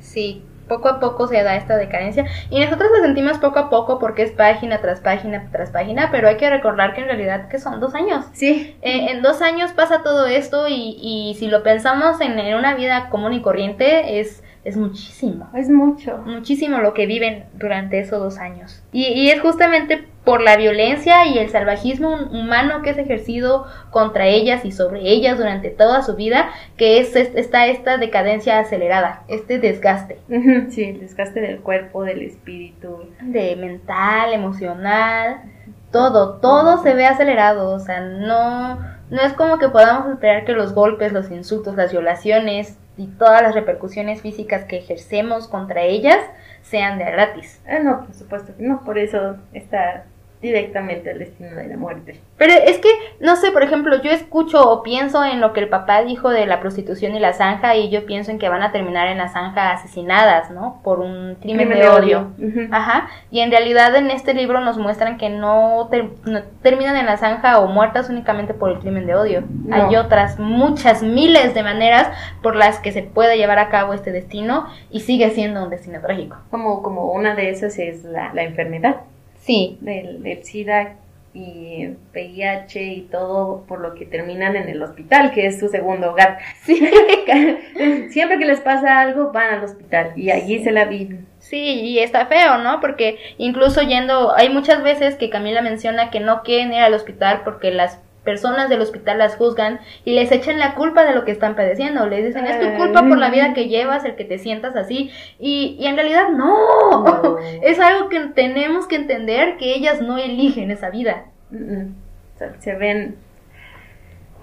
Sí, poco a poco se da esta decadencia. Y nosotros la sentimos poco a poco porque es página tras página tras página, pero hay que recordar que en realidad que son dos años. Sí, Eh, en dos años pasa todo esto y, y si lo pensamos en, en una vida común y corriente es, es muchísimo. es mucho. Muchísimo lo que viven durante esos dos años. Y, y es justamente por la violencia y el salvajismo humano que es ejercido contra ellas y sobre ellas durante toda su vida, que es esta, esta decadencia acelerada, este desgaste. Sí, el desgaste del cuerpo, del espíritu. De mental, emocional, todo, todo se ve acelerado, o sea, no, no es como que podamos esperar que los golpes, los insultos, las violaciones y todas las repercusiones físicas que ejercemos contra ellas sean de gratis. Ah, no, por supuesto que no, por eso está directamente el destino de la muerte. Pero es que, no sé, por ejemplo, yo escucho o pienso en lo que el papá dijo de la prostitución y la zanja y yo pienso en que van a terminar en la zanja asesinadas, ¿no? Por un crimen, de, odio. Ajá. Y en realidad en este libro nos muestran que no, terminan en la zanja o muertas únicamente por el crimen de odio. Hay otras muchas miles de maneras por las que se puede llevar a cabo este destino y sigue siendo un destino trágico. Como, como una de esas es la, la enfermedad. Sí. Del, del SIDA y VIH y todo por lo que terminan en el hospital, que es su segundo hogar. Sí. Siempre que les pasa algo van al hospital y allí se la viven. Sí, y está feo, ¿no? Porque incluso yendo, hay muchas veces que Camila menciona que no quieren ir al hospital porque las personas del hospital las juzgan y les echan la culpa de lo que están padeciendo. Les dicen, es tu culpa por la vida que llevas, el que te sientas así. Y, y en realidad no. es algo que tenemos que entender que ellas no eligen esa vida. Se ven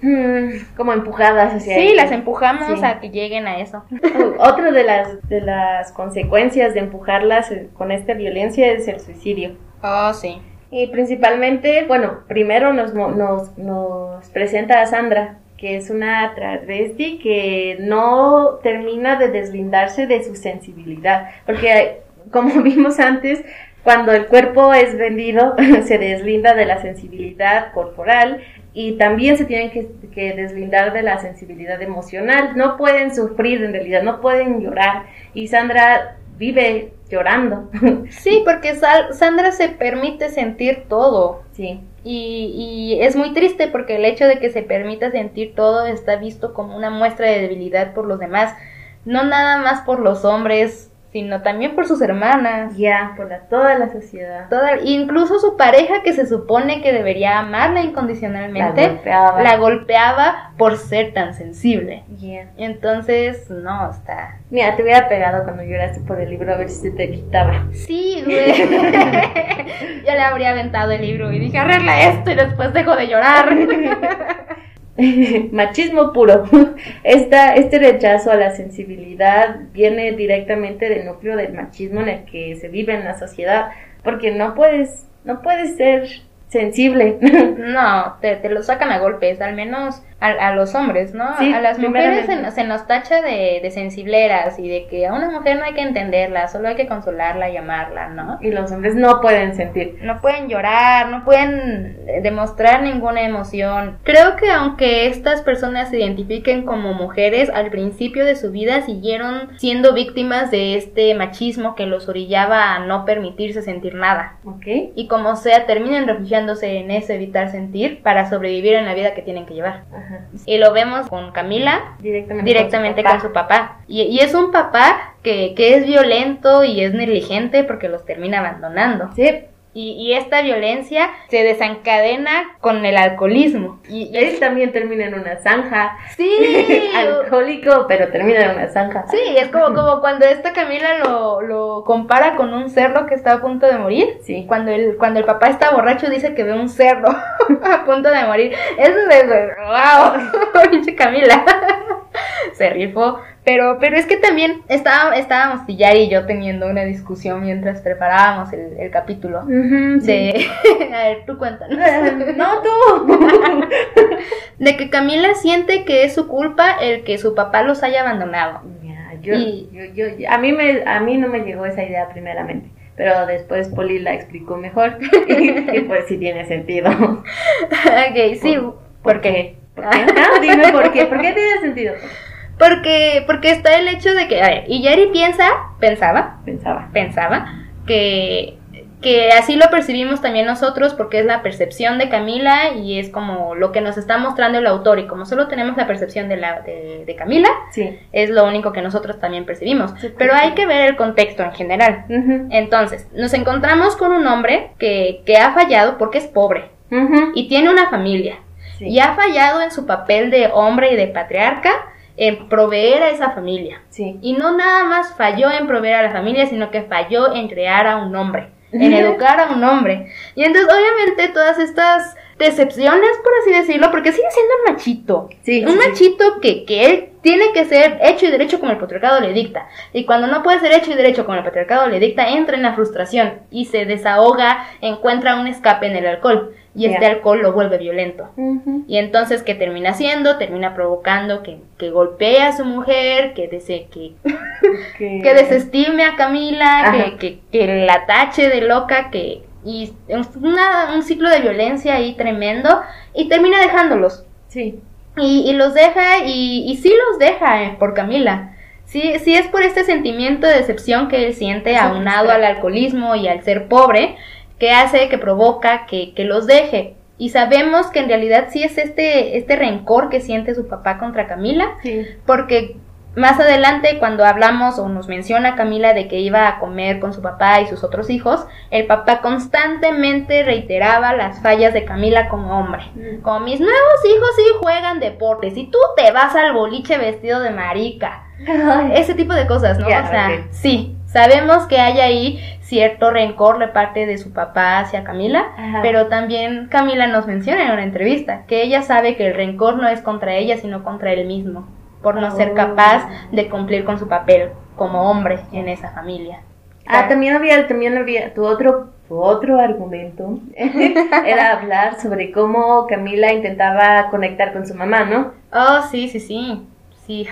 mm, como empujadas hacia Sí, las empujamos a que lleguen a eso. Otra de las, de las consecuencias de empujarlas eh, con esta violencia es el suicidio. Oh, sí. Y principalmente, bueno, primero nos, nos, nos presenta a Sandra, que es una travesti que no termina de deslindarse de su sensibilidad, porque como vimos antes, cuando el cuerpo es vendido, se deslinda de la sensibilidad corporal y también se tienen que, que, deslindar de la sensibilidad emocional. No pueden sufrir en realidad, no pueden llorar. Y Sandra vive llorando. Sí, porque Sandra se permite sentir todo. Sí. Y, y, es muy triste porque el hecho de que se permita sentir todo está visto como una muestra de debilidad por los demás. No nada más por los hombres, sino también por sus hermanas. Ya, por toda la sociedad. Toda, incluso su pareja que se supone que debería amarla incondicionalmente, la golpeaba, por ser tan sensible. Yeah. Entonces, no, está... Mira, te hubiera pegado cuando lloraste por el libro a ver si se te quitaba. Sí, güey. Yo le habría aventado el libro y dije, arregla esto y después dejo de llorar. machismo puro. Esta, este rechazo a la sensibilidad viene directamente del núcleo del machismo en el que se vive en la sociedad, porque no puedes, no puedes ser sensible. no, te, te lo sacan a golpes, al menos a, los hombres, ¿no? a las mujeres se, nos tacha de, de, sensibleras y de que a una mujer no hay que entenderla, solo hay que consolarla y amarla, ¿no? Y los hombres no pueden sentir. No pueden llorar, no pueden demostrar ninguna emoción. Creo que aunque estas personas se identifiquen como mujeres, al principio de su vida siguieron siendo víctimas de este machismo que los orillaba a no permitirse sentir nada. Ok. Y como sea, terminan en ese evitar sentir para sobrevivir en la vida que tienen que llevar. Y lo vemos con Camila directamente, con, su papá. Y, es un papá que, que es violento y es negligente porque los termina abandonando. Sí. Y, esta violencia se desencadena con el alcoholismo. Y, él también termina en una zanja. Sí. Alcohólico, pero termina en una zanja. Sí, es como, como cuando esta Camila lo, lo compara con un cerdo que está a punto de morir. Sí. Cuando el, cuando el papá está borracho dice que ve un cerdo a punto de morir. Eso es, wow, pinche Camila. se rifó. Pero, pero es que también estaba, estábamos Yari y yo teniendo una discusión mientras preparábamos el, capítulo. de, a ver, tú cuéntanos. no, tú. de que Camila siente que es su culpa el que su papá los haya abandonado. yo, yo, a, mí me, a mí no me llegó esa idea primeramente pero después Poli la explicó mejor y, pues sí tiene sentido. ok, sí. ¿Por, qué? ¿Por qué? dime por qué. ¿Por qué tiene sentido? Porque, porque está el hecho de que, a ver, y Jerry piensa, pensaba, pensaba, pensaba que que así lo percibimos también nosotros porque es la percepción de Camila y es como lo que nos está mostrando el autor y como solo tenemos la percepción de, la, de, Camila, sí. es lo único que nosotros también percibimos. Pero hay que ver el contexto en general. Entonces, nos encontramos con un hombre que, que ha fallado porque es pobre y tiene una familia y ha fallado en su papel de hombre y de patriarca en proveer a esa familia. Y no nada más falló en proveer a la familia, sino que falló en crear a un hombre en educar a un hombre. Y entonces, obviamente, todas estas decepciones, por así decirlo, porque sigue siendo un machito. Sí, un machito Que, que él tiene que ser hecho y derecho como el patriarcado le dicta. Y cuando no puede ser hecho y derecho como el patriarcado le dicta, entra en la frustración y se desahoga, encuentra un escape en el alcohol. Y este alcohol lo vuelve violento. Y entonces, ¿qué termina haciendo? Termina provocando que, que golpee a su mujer, que, dese, que, que desestime a Camila, que, que, que la tache de loca, que y un ciclo de violencia ahí tremendo y termina dejándolos. Sí. Y, los deja y, y sí los deja eh, por Camila. Sí, sí es por este sentimiento de decepción que él siente aunado al alcoholismo y al ser pobre que hace, que provoca que, que los deje. Y sabemos que en realidad sí es este, este rencor que siente su papá contra Camila, sí. porque más adelante, cuando hablamos o nos menciona Camila de que iba a comer con su papá y sus otros hijos, el papá constantemente reiteraba las fallas de Camila como hombre. Mm. Como mis nuevos hijos sí juegan deportes y tú te vas al boliche vestido de marica. Ese tipo de cosas, ¿no? o sea, sí, sabemos que hay ahí cierto rencor de parte de su papá hacia Camila, pero también Camila nos menciona en una entrevista que ella sabe que el rencor no es contra ella, sino contra él mismo por no ser capaz de cumplir con su papel como hombre en esa familia. Ah, también había, también había tu otro, tu otro argumento era hablar sobre cómo Camila intentaba conectar con su mamá, ¿no? Oh, sí, sí, sí, sí,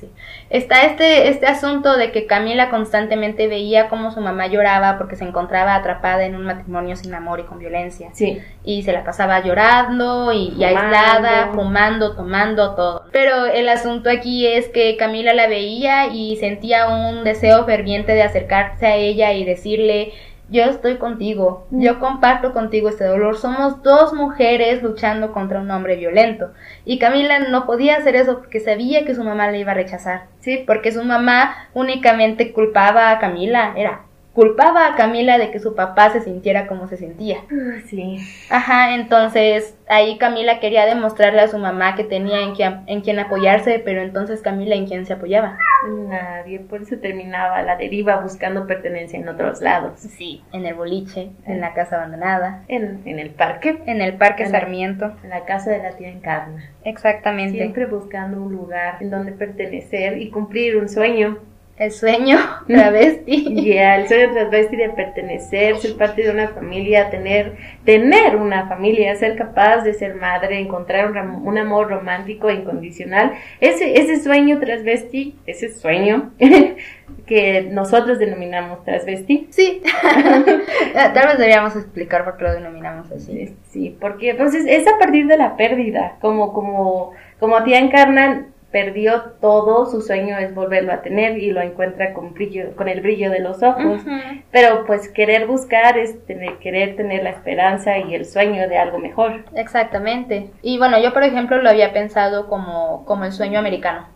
sí. Está este, este asunto de que Camila constantemente veía cómo su mamá lloraba porque se encontraba atrapada en un matrimonio sin amor y con violencia. Sí. Y se la pasaba llorando y, aislada, fumando, tomando, todo. Pero el asunto aquí es que Camila la veía y sentía un deseo ferviente de acercarse a ella y decirle yo estoy contigo, mm. yo comparto contigo este dolor, somos dos mujeres luchando contra un hombre violento. Y Camila no podía hacer eso porque sabía que su mamá le iba a rechazar, ¿sí? Porque su mamá únicamente culpaba a Camila, era culpaba a Camila de que su papá se sintiera como se sentía. Ah, sí. Ajá, entonces ahí Camila quería demostrarle a su mamá que tenía en quien, en quien apoyarse, pero entonces Camila en quién se apoyaba. Nadie, por eso terminaba la deriva buscando pertenencia en otros lados. Sí, en el boliche, en la casa abandonada. En, en el parque. En el parque Sarmiento. en la casa de la tía Encarna. Exactamente. Siempre buscando un lugar en donde pertenecer y cumplir un sueño el sueño travesti. Ya, el sueño travesti de pertenecer, ser parte de una familia, tener, tener una familia, ser capaz de ser madre, encontrar un, amor romántico e incondicional. Ese, ese sueño travesti, ese sueño que nosotros denominamos travesti. Sí, tal vez deberíamos explicar por qué lo denominamos así. Sí, porque entonces es a partir de la pérdida, como, como, como tía encarnan perdió todo, su sueño es volverlo a tener y lo encuentra con brillo, con el brillo de los ojos. Pero pues querer buscar es tener, querer tener la esperanza y el sueño de algo mejor. Exactamente. Y bueno, yo por ejemplo lo había pensado como, como el sueño americano.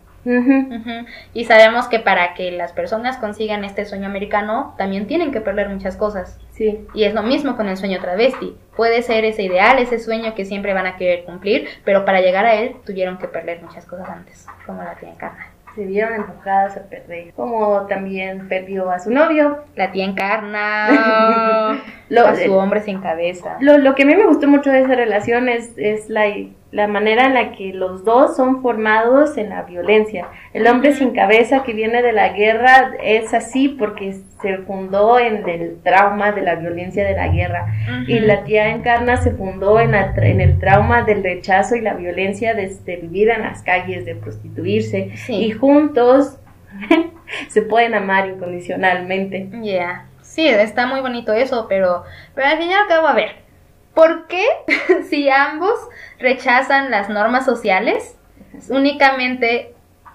Y sabemos que para que las personas consigan este sueño americano, también tienen que perder muchas cosas. Sí. Y es lo mismo con el sueño travesti. Puede ser ese ideal, ese sueño que siempre van a querer cumplir, pero para llegar a él tuvieron que perder muchas cosas antes, como la tía Encarna. Se vieron empujadas a perder, como también perdió a su novio. La tía Encarna, a su hombre sin cabeza. Lo, lo, que a mí me gustó mucho de esa relación es, es la la manera en la que los dos son formados en la violencia. El hombre sin cabeza que viene de la guerra es así porque se fundó en el trauma de la violencia de la guerra. Y la tía Encarna se fundó en, en, el trauma del rechazo y la violencia de, vivir en las calles, de prostituirse. Y juntos se pueden amar incondicionalmente. Ya. Sí, está muy bonito eso, pero, pero al fin y al cabo, a ver, ¿Por qué si ambos rechazan las normas sociales, únicamente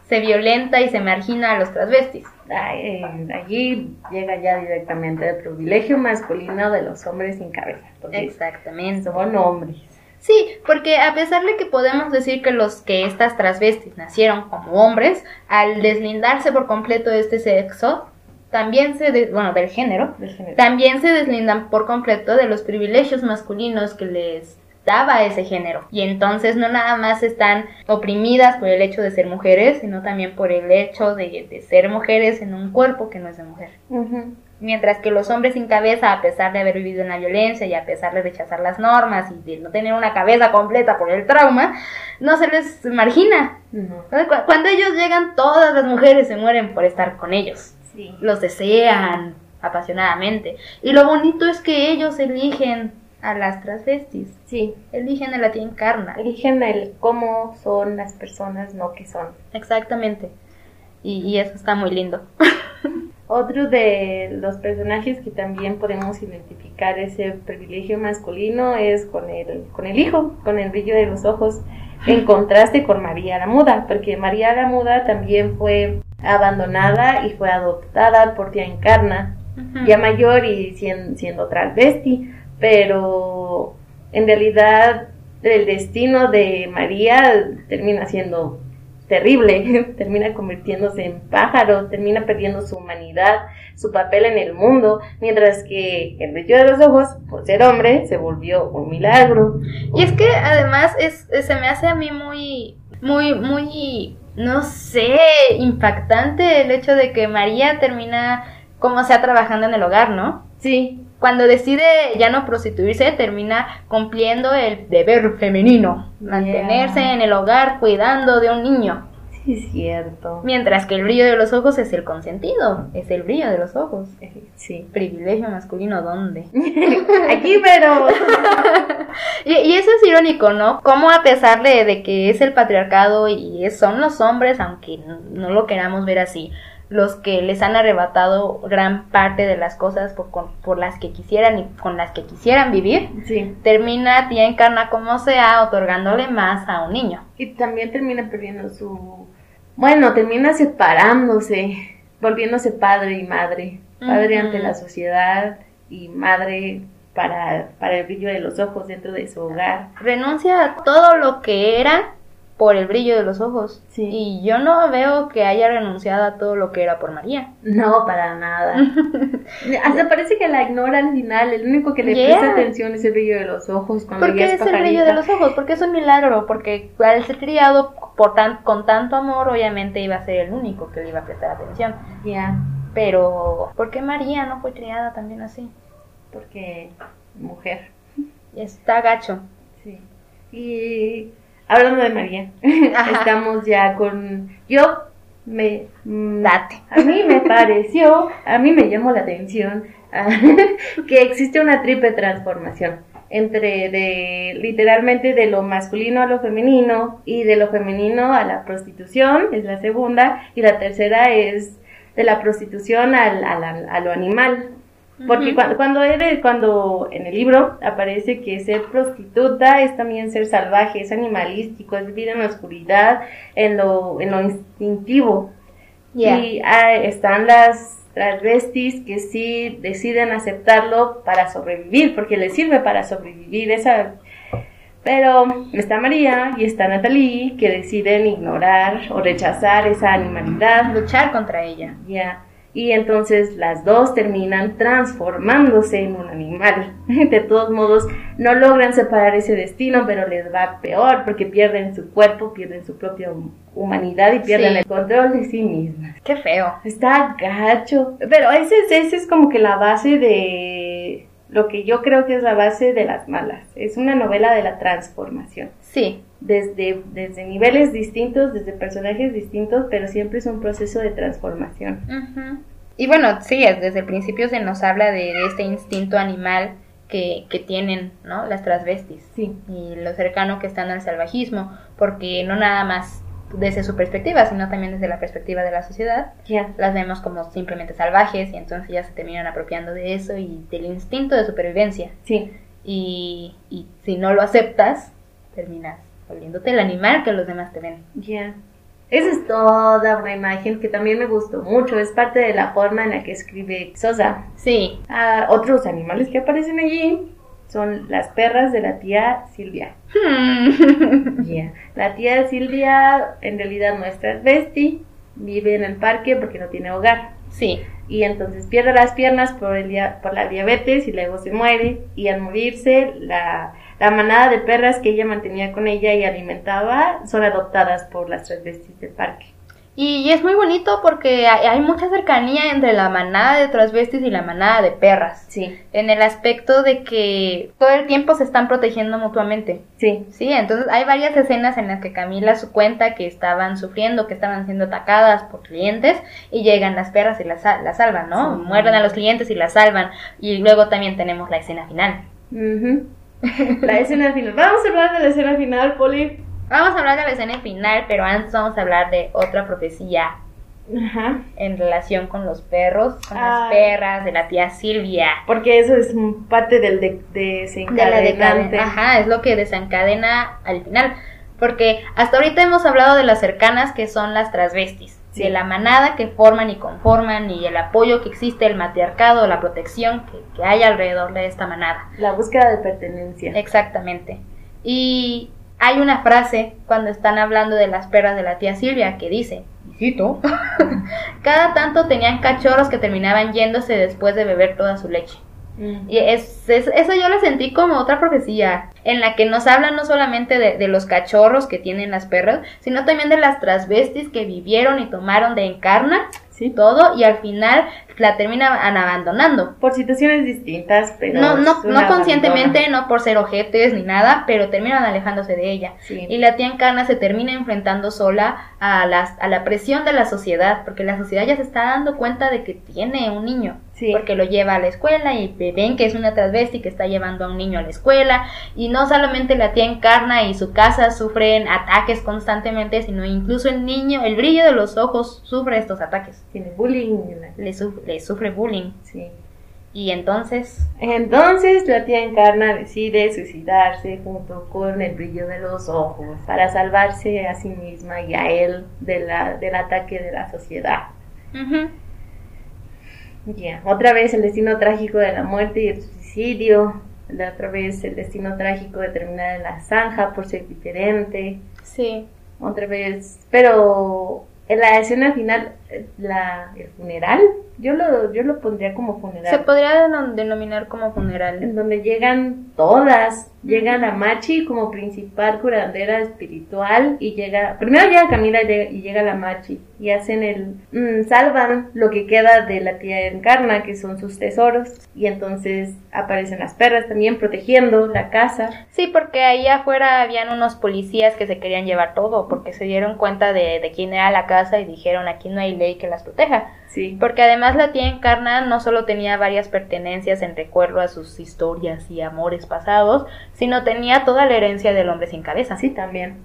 se violenta y se margina a los transvestis? Ay, allí llega ya directamente el privilegio masculino de los hombres sin cabeza. Exactamente. Son hombres. Sí, porque a pesar de que podemos decir que los que estas transvestis nacieron como hombres, al deslindarse por completo de este sexo, también se, de- bueno, del género, del género. también se deslindan por completo de los privilegios masculinos que les daba ese género. Y entonces no nada más están oprimidas por el hecho de ser mujeres, sino también por el hecho de, de ser mujeres en un cuerpo que no es de mujer. Mientras que los hombres sin cabeza, a pesar de haber vivido en la violencia y a pesar de rechazar las normas y de no tener una cabeza completa por el trauma, no se les margina. Cuando ellos llegan, todas las mujeres se mueren por estar con ellos. Sí. Los desean apasionadamente. Y lo bonito es que ellos eligen a las transvestis. Sí. Eligen a la tía encarna. Eligen el cómo son las personas, no que son. Exactamente. Y, y eso está muy lindo. Otro de los personajes que también podemos identificar ese privilegio masculino es con el, con el hijo, con el brillo de los ojos, en contraste con María la Muda, porque María la Muda también fue abandonada y fue adoptada por tía Encarna, ya mayor y siendo, siendo travesti, pero en realidad el destino de María termina siendo terrible, termina convirtiéndose en pájaro, termina perdiendo su humanidad, su papel en el mundo, mientras que el brillo de los ojos, por ser hombre, se volvió un milagro. Y es que además es, es- se me hace a mí muy, muy, muy, no sé, impactante el hecho de que María termina como sea trabajando en el hogar, ¿no? Sí, Cuando decide ya no prostituirse, termina cumpliendo el deber femenino, mantenerse Yeah. en el hogar cuidando de un niño. Sí es cierto. Mientras que el brillo de los ojos es el consentido, es el brillo de los ojos. Sí. Privilegio masculino, ¿dónde? Aquí, pero... Y, y eso es irónico, ¿no? Como a pesar de, de que es el patriarcado y es- son los hombres, aunque no lo queramos ver así, los que les han arrebatado gran parte de las cosas por, con- por las que quisieran y con las que quisieran vivir, Sí. termina tía encarna como sea otorgándole más a un niño. Y también termina perdiendo su... Bueno, termina separándose, volviéndose padre y madre. Padre ante la sociedad y madre para, para el brillo de los ojos dentro de su hogar. Renuncia a todo lo que era por el brillo de los ojos. Sí. Y yo no veo que haya renunciado a todo lo que era por María. No, para nada. Hasta parece que la ignora al final. El único que le Yeah. presta atención es el brillo de los ojos cuando Porque ya es es el brillo de los ojos, porque es un milagro, porque al ser criado por tan, con tanto amor, obviamente iba a ser el único que le iba a prestar atención. Ya, Pero, ¿por qué María no fue criada también así? porque mujer. Está gacho. Sí. Y hablando de María, Ajá. estamos ya con... Yo me... mm, Date. A mí me pareció, a mí me llamó la atención que existe una triple transformación entre de literalmente de lo masculino a lo femenino y de lo femenino a la prostitución es la segunda y la tercera es de la prostitución al, al- al- a lo animal porque Ujú. cuando, cuando eres, cuando en el libro aparece que ser prostituta es también ser salvaje, es animalístico, es vivir en la oscuridad, en lo, en lo instintivo. Y ah, están las transvestis que sí deciden aceptarlo para sobrevivir, porque les sirve para sobrevivir esa... Pero está María y está Natalie que deciden ignorar o rechazar esa animalidad. Luchar contra ella. Ya. Y entonces las dos terminan transformándose en un animal. De todos modos, no logran separar ese destino, pero les va peor porque pierden su cuerpo, pierden su propia hum- humanidad y pierden Sí. el control de sí mismas. Qué feo. Está gacho. Pero ese es, ese es como que la base de lo que yo creo que es la base de las malas. Es una novela de la transformación. Sí. Desde, desde niveles distintos, desde personajes distintos, pero siempre es un proceso de transformación. Y bueno, sí, es- desde el principio se nos habla de, de este instinto animal que, que tienen, ¿no? Las transvestis. Sí. y lo cercano que están al salvajismo, porque no nada más desde su perspectiva, sino también desde la perspectiva de la sociedad, las vemos como simplemente salvajes y entonces ya se terminan apropiando de eso y del instinto de supervivencia. Sí. Y, y si no lo aceptas, terminas volviéndote el animal que los demás te ven. Ya. Esa es toda una imagen que también me gustó mucho. Es parte de la forma en la que escribe Sosa. Sí. Otros animales que aparecen allí son las perras de la tía Silvia. Hmm. Yeah. La tía Silvia en realidad no es transvesti, vive en el parque porque no tiene hogar. sí. Y entonces pierde las piernas por, el dia- por la diabetes y luego se muere. Y al morirse, la, la manada de perras que ella mantenía con ella y alimentaba son adoptadas por las transvestis del parque. Y, es muy bonito porque hay, mucha cercanía entre la manada de transvestis y la manada de perras. Sí, En el aspecto de que todo el tiempo se están protegiendo mutuamente. sí, Sí, entonces hay varias escenas en las que Camila su cuenta que estaban sufriendo, que estaban siendo atacadas por clientes y llegan las perras y las, las salvan, ¿no? Sí. Muerden a los clientes y las salvan. Y luego también tenemos la escena final. La escena final. Vamos a hablar de la escena final, Poli. Vamos a hablar de la escena final, pero antes vamos a hablar de otra profecía Ajá. en relación con los perros, con las perras, de la tía Silvia. Porque eso es parte del de, de la desencadenante. Ajá, es lo que desencadena al final. Porque hasta ahorita hemos hablado de las cercanas que son las transvestis, Sí. de la manada que forman y conforman y el apoyo que existe, el matriarcado, la protección que, que hay alrededor de esta manada. La búsqueda de pertenencia. Exactamente. Y hay una frase cuando están hablando de las perras de la tía Silvia que dice, y cito, cada tanto tenían cachorros que terminaban yéndose después de beber toda su leche. Mm. Y es, es- eso yo lo sentí como otra profecía, en la que nos hablan no solamente de, de los cachorros que tienen las perras, sino también de las transvestis que vivieron y tomaron de encarna Sí. todo y al final la terminan abandonando. Por situaciones distintas, pero. No, no, no conscientemente, no por ser ojetes ni nada, pero terminan alejándose de ella. Sí. Y la tía Encarna se termina enfrentando sola a, las, a la presión de la sociedad, porque la sociedad ya se está dando cuenta de que tiene un niño, Sí. porque lo lleva a la escuela y ven que es una transvesti que está llevando a un niño a la escuela, y no solamente la tía Encarna y su casa sufren ataques constantemente, sino incluso el niño, el brillo de los ojos sufre estos ataques, Tiene bullying. le, suf- le sufre bullying. Sí. Y entonces, Entonces la tía Encarna decide suicidarse junto con el brillo de los ojos para salvarse a sí misma y a él de la, del ataque de la sociedad. Ya, Otra vez el destino trágico de la muerte y el suicidio. La otra vez el destino trágico de terminar en la zanja por ser diferente. sí. Otra vez, pero en la escena final, la, el funeral, yo lo, yo lo pondría como funeral. Se podría denom- denominar como funeral. en donde llegan todas. Llega la Machi como principal curandera espiritual y llega, primero llega Camila y llega, la Machi y hacen el, mm, salvan lo que queda de la tía Encarna, que son sus tesoros, y entonces aparecen las perras también protegiendo la casa. Sí, porque ahí afuera habían unos policías que se querían llevar todo, porque se dieron cuenta de, de quién era la casa y dijeron aquí no hay ley que las proteja. Sí, Porque además la tía Encarna no solo tenía varias pertenencias en recuerdo a sus historias y amores pasados, sino tenía toda la herencia del hombre sin cabeza. así también.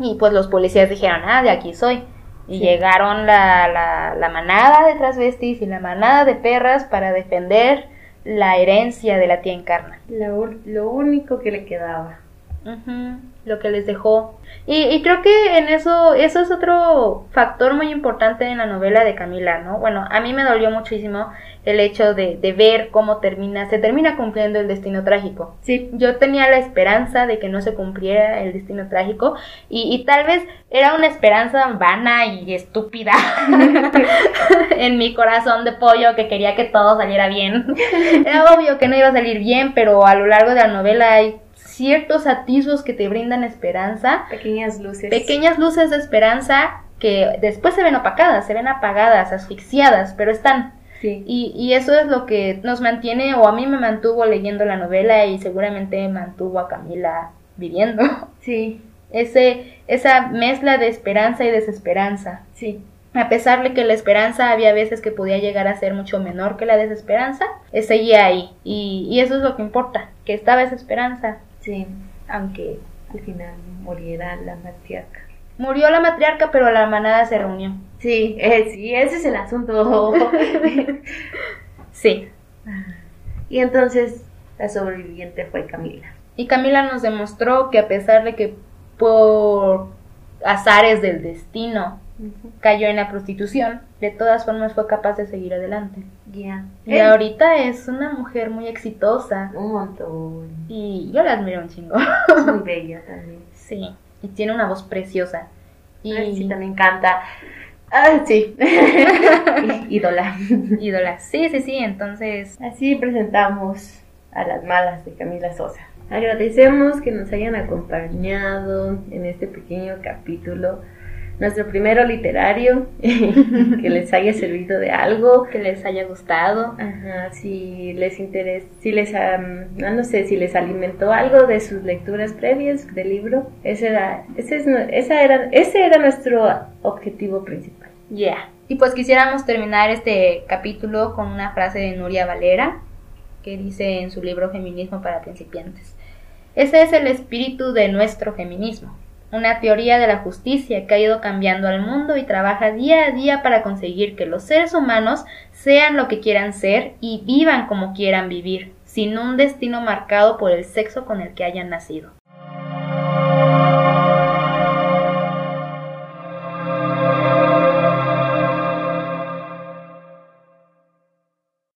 Y pues los policías dijeron, ah, de aquí soy. Y Sí. llegaron la, la, la manada de transvestis y la manada de perras para defender la herencia de la tía Encarna. Lo, único que le quedaba. Lo que les dejó. Y, creo que en eso, eso es otro factor muy importante en la novela de Camila, ¿no? Bueno, a mí me dolió muchísimo el hecho de, de ver cómo termina, se termina cumpliendo el destino trágico. Sí, Yo tenía la esperanza de que no se cumpliera el destino trágico y, y tal vez era una esperanza vana y estúpida en mi corazón de pollo que quería que todo saliera bien. Era obvio que no iba a salir bien, pero a lo largo de la novela hay ciertos atisbos que te brindan esperanza, pequeñas luces. pequeñas luces de esperanza que después se ven opacadas, se ven apagadas, asfixiadas, pero están. Sí. Y, y eso es lo que nos mantiene, o a mí me mantuvo leyendo la novela y seguramente mantuvo a Camila viviendo. Sí, Ese, esa mezcla de esperanza y desesperanza. sí. A pesar de que la esperanza había veces que podía llegar a ser mucho menor que la desesperanza, eh, seguía ahí. Y, y eso es lo que importa, que estaba esa esperanza, Sí, aunque al final muriera la matriarca. murió la matriarca, pero la manada se reunió. Sí, eh, sí, ese es el asunto. Sí. y entonces la sobreviviente fue Camila. Y Camila nos demostró que a pesar de que por azares del destino cayó en la prostitución, de todas formas fue capaz de seguir adelante. Ya. Y ahorita es una mujer muy exitosa Un montón. y yo la admiro un chingo. Muy bella también. Sí, y tiene una voz preciosa. Y Ay, sí, también canta. Ah, sí. Ídola. ídola. Sí, sí, sí, entonces Así presentamos a las malas de Camila Sosa. Agradecemos que nos hayan acompañado en este pequeño capítulo. Nuestro primero literario, que les haya servido de algo. que les haya gustado. Ajá, si les interesa, si les, am, no, no sé, si les alimentó algo de sus lecturas previas del libro, ese era, ese es, esa era, ese era nuestro objetivo principal. Yeah. Y pues quisiéramos terminar este capítulo con una frase de Nuria Valera, que dice en su libro Feminismo para principiantes. Ese es el espíritu de nuestro feminismo, una teoría de la justicia que ha ido cambiando al mundo y trabaja día a día para conseguir que los seres humanos sean lo que quieran ser y vivan como quieran vivir, sin un destino marcado por el sexo con el que hayan nacido.